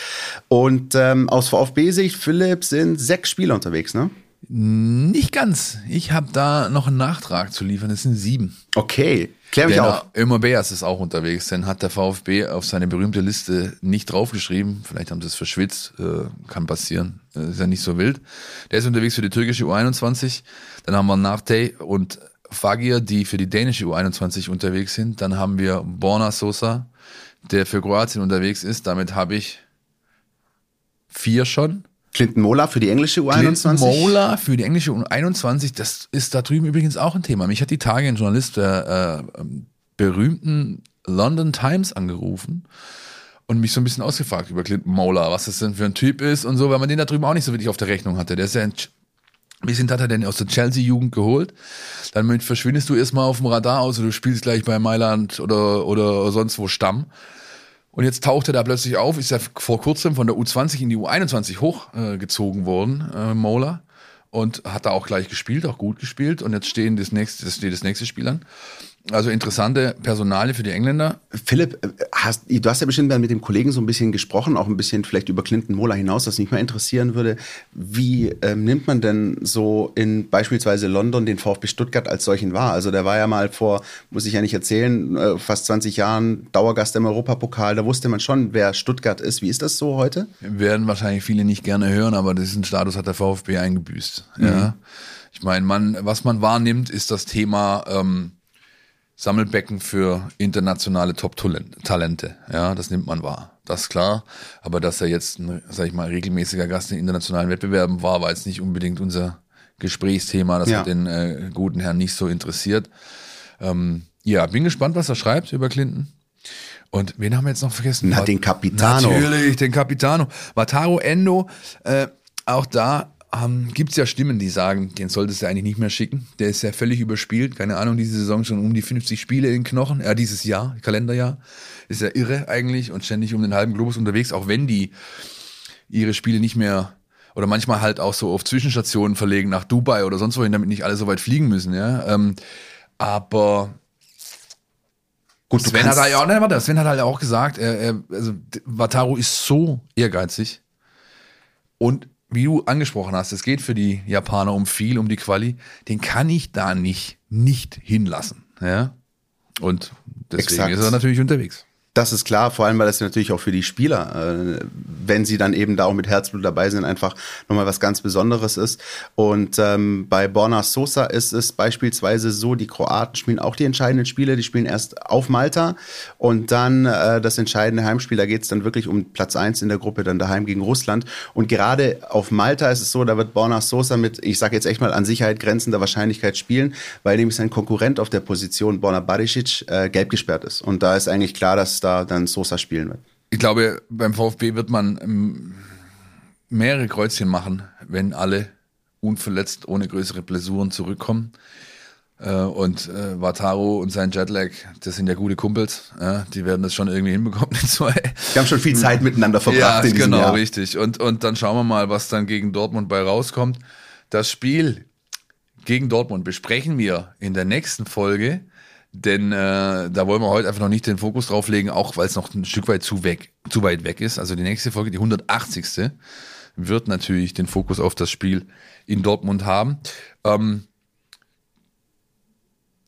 S3: Und ähm, aus VfB-Sicht, Philipp, sind sechs Spieler unterwegs, ne?
S4: Nicht ganz. Ich habe da noch einen Nachtrag zu liefern. Es sind sieben.
S3: Okay. Klär mich auf.
S4: Ömer Beas ist auch unterwegs, denn hat der VfB auf seine berühmte Liste nicht draufgeschrieben. Vielleicht haben sie es verschwitzt, äh, kann passieren, äh, ist ja nicht so wild. Der ist unterwegs für die türkische U21. Dann haben wir Narte und Fagir, die für die dänische U21 unterwegs sind. Dann haben wir Borna Sosa, der für Kroatien unterwegs ist. Damit habe ich vier schon.
S3: Clinton Mola für die englische U21.
S4: Clinton Mola für die englische U21, das ist da drüben übrigens auch ein Thema. Mich hat die Tage ein Journalist der äh, berühmten London Times angerufen und mich so ein bisschen ausgefragt über Clinton Mola, was das denn für ein Typ ist und so, weil man den da drüben auch nicht so wirklich auf der Rechnung hatte. Der ist ja ein wie sind hat er denn aus der Chelsea-Jugend geholt? Dann verschwindest du erstmal auf dem Radar aus und du spielst gleich bei Mailand oder, oder sonst wo Stamm. Und jetzt taucht er da plötzlich auf, ist ja vor kurzem von der U20 in die U21 hochgezogen äh, worden, äh, Mola. Und hat da auch gleich gespielt, auch gut gespielt. Und jetzt stehen das nächste, das steht das nächste Spiel an. Also interessante Personale für die Engländer.
S3: Philipp, äh, hast, du hast ja bestimmt mit dem Kollegen so ein bisschen gesprochen, auch ein bisschen vielleicht über Clinton Mola hinaus, was mich mal interessieren würde. Wie ähm, nimmt man denn so in beispielsweise London den VfB Stuttgart als solchen wahr? Also der war ja mal vor, muss ich ja nicht erzählen, äh, fast 20 Jahren Dauergast im Europapokal. Da wusste man schon, wer Stuttgart ist. Wie ist das so heute?
S4: Werden wahrscheinlich viele nicht gerne hören, aber diesen Status hat der VfB eingebüßt. Mhm. Ja. Ich meine, man, was man wahrnimmt, ist das Thema ähm, Sammelbecken für internationale Top-Talente. Ja, das nimmt man wahr. Das ist klar. Aber dass er jetzt ein, sag ich mal, regelmäßiger Gast in internationalen Wettbewerben war, war jetzt nicht unbedingt unser Gesprächsthema. Das ja. hat den äh, guten Herrn nicht so interessiert. Ähm, ja, bin gespannt, was er schreibt über Clinton. Und wen haben wir jetzt noch vergessen?
S3: Na, den Capitano.
S4: Natürlich, den Capitano. Wataru Endo, äh, auch da ähm, gibt es ja Stimmen, die sagen, den solltest du eigentlich nicht mehr schicken. Der ist ja völlig überspielt. Keine Ahnung, diese Saison schon um die 50 Spiele in Knochen. Ja, dieses Jahr, Kalenderjahr. Ist ja irre eigentlich und ständig um den halben Globus unterwegs, auch wenn die ihre Spiele nicht mehr oder manchmal halt auch so auf Zwischenstationen verlegen nach Dubai oder sonst wohin, damit nicht alle so weit fliegen müssen, ja. Ähm, aber Gut, Sven hat halt, ja, nein, warte, Sven hat halt auch gesagt, er, er, also Wataru ist so ehrgeizig und wie du angesprochen hast, es geht für die Japaner um viel, um die Quali, den kann ich da nicht, nicht hinlassen. Ja? Und deswegen Exakt. ist er natürlich unterwegs.
S3: Das ist klar, vor allem, weil das natürlich auch für die Spieler, äh, wenn sie dann eben da auch mit Herzblut dabei sind, einfach nochmal was ganz Besonderes ist. Und ähm, bei Borna Sosa ist es beispielsweise so, die Kroaten spielen auch die entscheidenden Spiele, die spielen erst auf Malta und dann äh, das entscheidende Heimspiel, da geht es dann wirklich um Platz eins in der Gruppe, dann daheim gegen Russland. Und gerade auf Malta ist es so, da wird Borna Sosa mit, ich sage jetzt echt mal, an Sicherheit grenzender Wahrscheinlichkeit spielen, weil nämlich sein Konkurrent auf der Position, Borna Barisic, äh, gelb gesperrt ist. Und da ist eigentlich klar, dass da dann Sosa spielen wird.
S4: Ich glaube, beim VfB wird man ähm, mehrere Kreuzchen machen, wenn alle unverletzt ohne größere Blessuren zurückkommen. Äh, und äh, Wataru und sein Jetlag, das sind ja gute Kumpels. die werden das schon irgendwie hinbekommen, die zwei.
S3: Die haben schon viel Zeit miteinander verbracht.
S4: Ja, genau, Jahr. richtig. Und, und dann schauen wir mal, was dann gegen Dortmund bei rauskommt. Das Spiel gegen Dortmund besprechen wir in der nächsten Folge. Denn äh, da wollen wir heute einfach noch nicht den Fokus drauf legen, auch weil es noch ein Stück weit zu, weg, zu weit weg ist. Also die nächste Folge, die 180. wird natürlich den Fokus auf das Spiel in Dortmund haben. Ähm,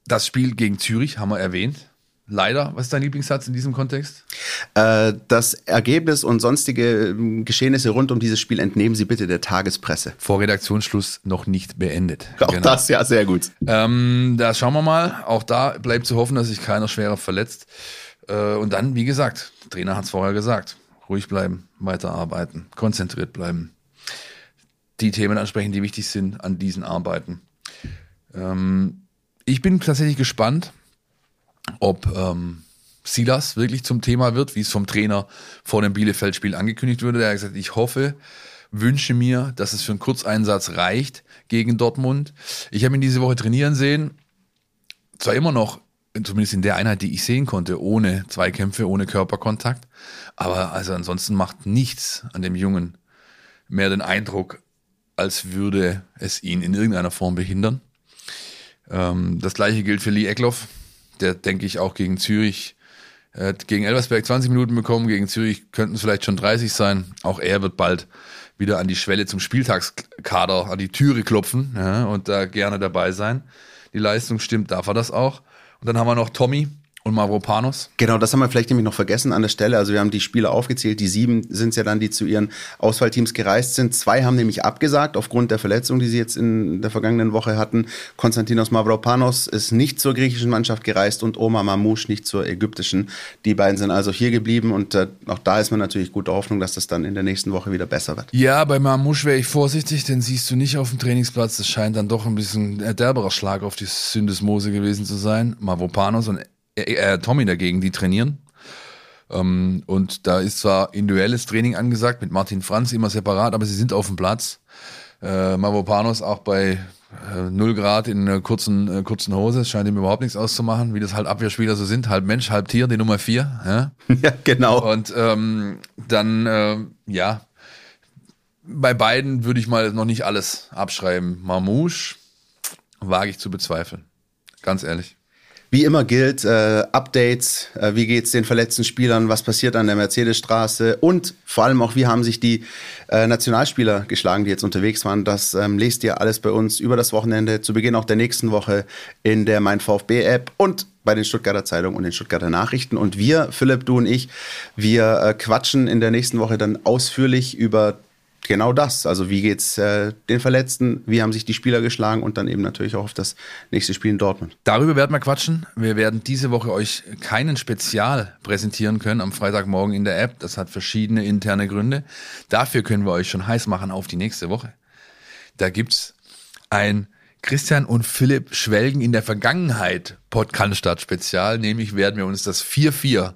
S4: das Spiel gegen Zürich haben wir erwähnt. Leider, was ist dein Lieblingssatz in diesem Kontext?
S3: Äh, das Ergebnis und sonstige ähm, Geschehnisse rund um dieses Spiel entnehmen Sie bitte der Tagespresse.
S4: Vor Redaktionsschluss noch nicht beendet.
S3: Auch genau. das ja sehr gut.
S4: Ähm, da schauen wir mal. Auch da bleibt zu hoffen, dass sich keiner schwerer verletzt. Äh, und dann, wie gesagt, Trainer hat es vorher gesagt, ruhig bleiben, weiterarbeiten, konzentriert bleiben. Die Themen ansprechen, die wichtig sind an diesen Arbeiten. Ähm, ich bin tatsächlich gespannt, ob ähm, Silas wirklich zum Thema wird, wie es vom Trainer vor dem Bielefeld-Spiel angekündigt wurde. Er hat gesagt, ich hoffe, wünsche mir, dass es für einen Kurzeinsatz reicht gegen Dortmund. Ich habe ihn diese Woche trainieren sehen. Zwar immer noch, zumindest in der Einheit, die ich sehen konnte, ohne Zweikämpfe, ohne Körperkontakt. Aber also ansonsten macht nichts an dem Jungen mehr den Eindruck, als würde es ihn in irgendeiner Form behindern. Ähm, das gleiche gilt für Lee Eckloff der denke ich auch gegen Zürich hat gegen Elversberg 20 Minuten bekommen, gegen Zürich könnten es vielleicht schon 30 sein. Auch er wird bald wieder an die Schwelle zum Spieltagskader, an die Türe klopfen ja, und da gerne dabei sein. Die Leistung stimmt, darf er das auch. Und dann haben wir noch Tommy, und Mavropanos?
S3: Genau, das haben wir vielleicht nämlich noch vergessen an der Stelle. Also wir haben die Spieler aufgezählt, die sieben sind es ja dann, die zu ihren Auswahlteams gereist sind. Zwei haben nämlich abgesagt aufgrund der Verletzung, die sie jetzt in der vergangenen Woche hatten. Konstantinos Mavropanos ist nicht zur griechischen Mannschaft gereist und Omar Mamouche nicht zur ägyptischen. Die beiden sind also hier geblieben und äh, auch da ist man natürlich guter Hoffnung, dass das dann in der nächsten Woche wieder besser wird.
S4: Ja, bei Mamouche wäre ich vorsichtig, den siehst du nicht auf dem Trainingsplatz. Das scheint dann doch ein bisschen ein derberer Schlag auf die Syndesmose gewesen zu sein. Mavropanos und äh, äh, Tommy dagegen, die trainieren. Ähm, und da ist zwar individuelles Training angesagt mit Martin Franz immer separat, aber sie sind auf dem Platz. Äh, Mavropanos auch bei äh, 0 Grad in einer kurzen, äh, kurzen Hose, es scheint ihm überhaupt nichts auszumachen, wie das halt Abwehrspieler so sind, halb Mensch, halb Tier, die Nummer 4. Ja?
S3: ja, genau.
S4: Und ähm, dann, äh, ja, bei beiden würde ich mal noch nicht alles abschreiben. Mamouche wage ich zu bezweifeln. Ganz ehrlich.
S3: Wie immer gilt, äh, Updates, äh, wie geht's den verletzten Spielern, was passiert an der Mercedesstraße und vor allem auch, wie haben sich die äh, Nationalspieler geschlagen, die jetzt unterwegs waren. Das ähm, lest ihr alles bei uns über das Wochenende, zu Beginn auch der nächsten Woche in der Mein VfB-App und bei den Stuttgarter Zeitungen und den Stuttgarter Nachrichten. Und wir, Philipp, du und ich, wir äh, quatschen in der nächsten Woche dann ausführlich über genau das. Also wie geht's äh, den Verletzten, wie haben sich die Spieler geschlagen und dann eben natürlich auch auf das nächste Spiel in Dortmund.
S4: Darüber werden wir quatschen. Wir werden diese Woche euch keinen Spezial präsentieren können am Freitagmorgen in der App. Das hat verschiedene interne Gründe. Dafür können wir euch schon heiß machen auf die nächste Woche. Da gibt's ein Christian und Philipp schwelgen in der Vergangenheit Podcast Spezial, nämlich werden wir uns das 4-4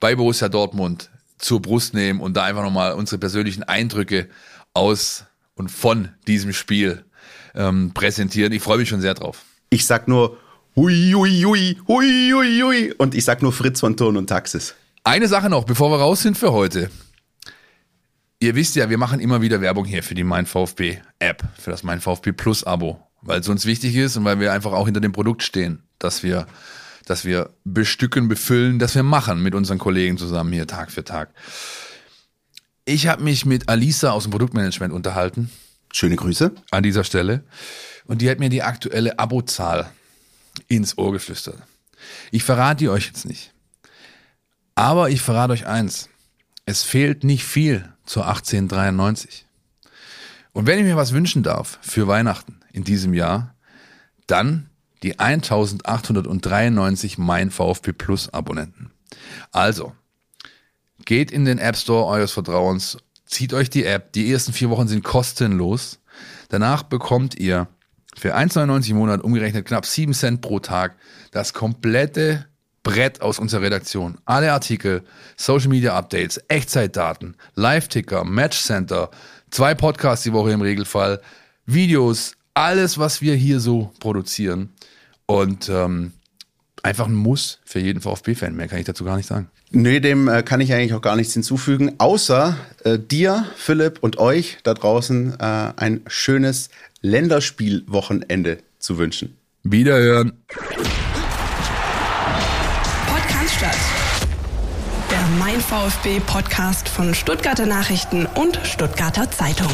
S4: bei Borussia Dortmund zur Brust nehmen und da einfach nochmal unsere persönlichen Eindrücke aus und von diesem Spiel ähm, präsentieren. Ich freue mich schon sehr drauf.
S3: Ich sag nur hui, hui, hui, hui, hui, hui. und ich sag nur Fritz von Ton und Taxis.
S4: Eine Sache noch, bevor wir raus sind für heute. Ihr wisst ja, wir machen immer wieder Werbung hier für die Mein VfB App, für das Mein VfB Plus Abo, weil es uns wichtig ist und weil wir einfach auch hinter dem Produkt stehen, dass wir dass wir bestücken, befüllen, dass wir machen mit unseren Kollegen zusammen hier Tag für Tag. Ich habe mich mit Alisa aus dem Produktmanagement unterhalten.
S3: Schöne Grüße.
S4: An dieser Stelle. Und die hat mir die aktuelle Abozahl ins Ohr geflüstert. Ich verrate die euch jetzt nicht. Aber ich verrate euch eins. Es fehlt nicht viel zur 1893. Und wenn ich mir was wünschen darf für Weihnachten in diesem Jahr, dann die 1893 Mein VfB Plus Abonnenten. Also, geht in den App Store eures Vertrauens, zieht euch die App, die ersten vier Wochen sind kostenlos. Danach bekommt ihr für 1,99 im Monat umgerechnet knapp 7 Cent pro Tag das komplette Brett aus unserer Redaktion. Alle Artikel, Social Media Updates, Echtzeitdaten, Live-Ticker, Match Center, zwei Podcasts die Woche im Regelfall, Videos, alles, was wir hier so produzieren. Und ähm, einfach ein Muss für jeden VfB-Fan. Mehr kann ich dazu gar nicht sagen.
S3: Nee, dem äh, kann ich eigentlich auch gar nichts hinzufügen, außer äh, dir, Philipp, und euch da draußen äh, ein schönes Länderspielwochenende zu wünschen.
S4: Wiederhören.
S1: Podcast statt. Der Mein VfB Podcast von Stuttgarter Nachrichten und Stuttgarter Zeitung.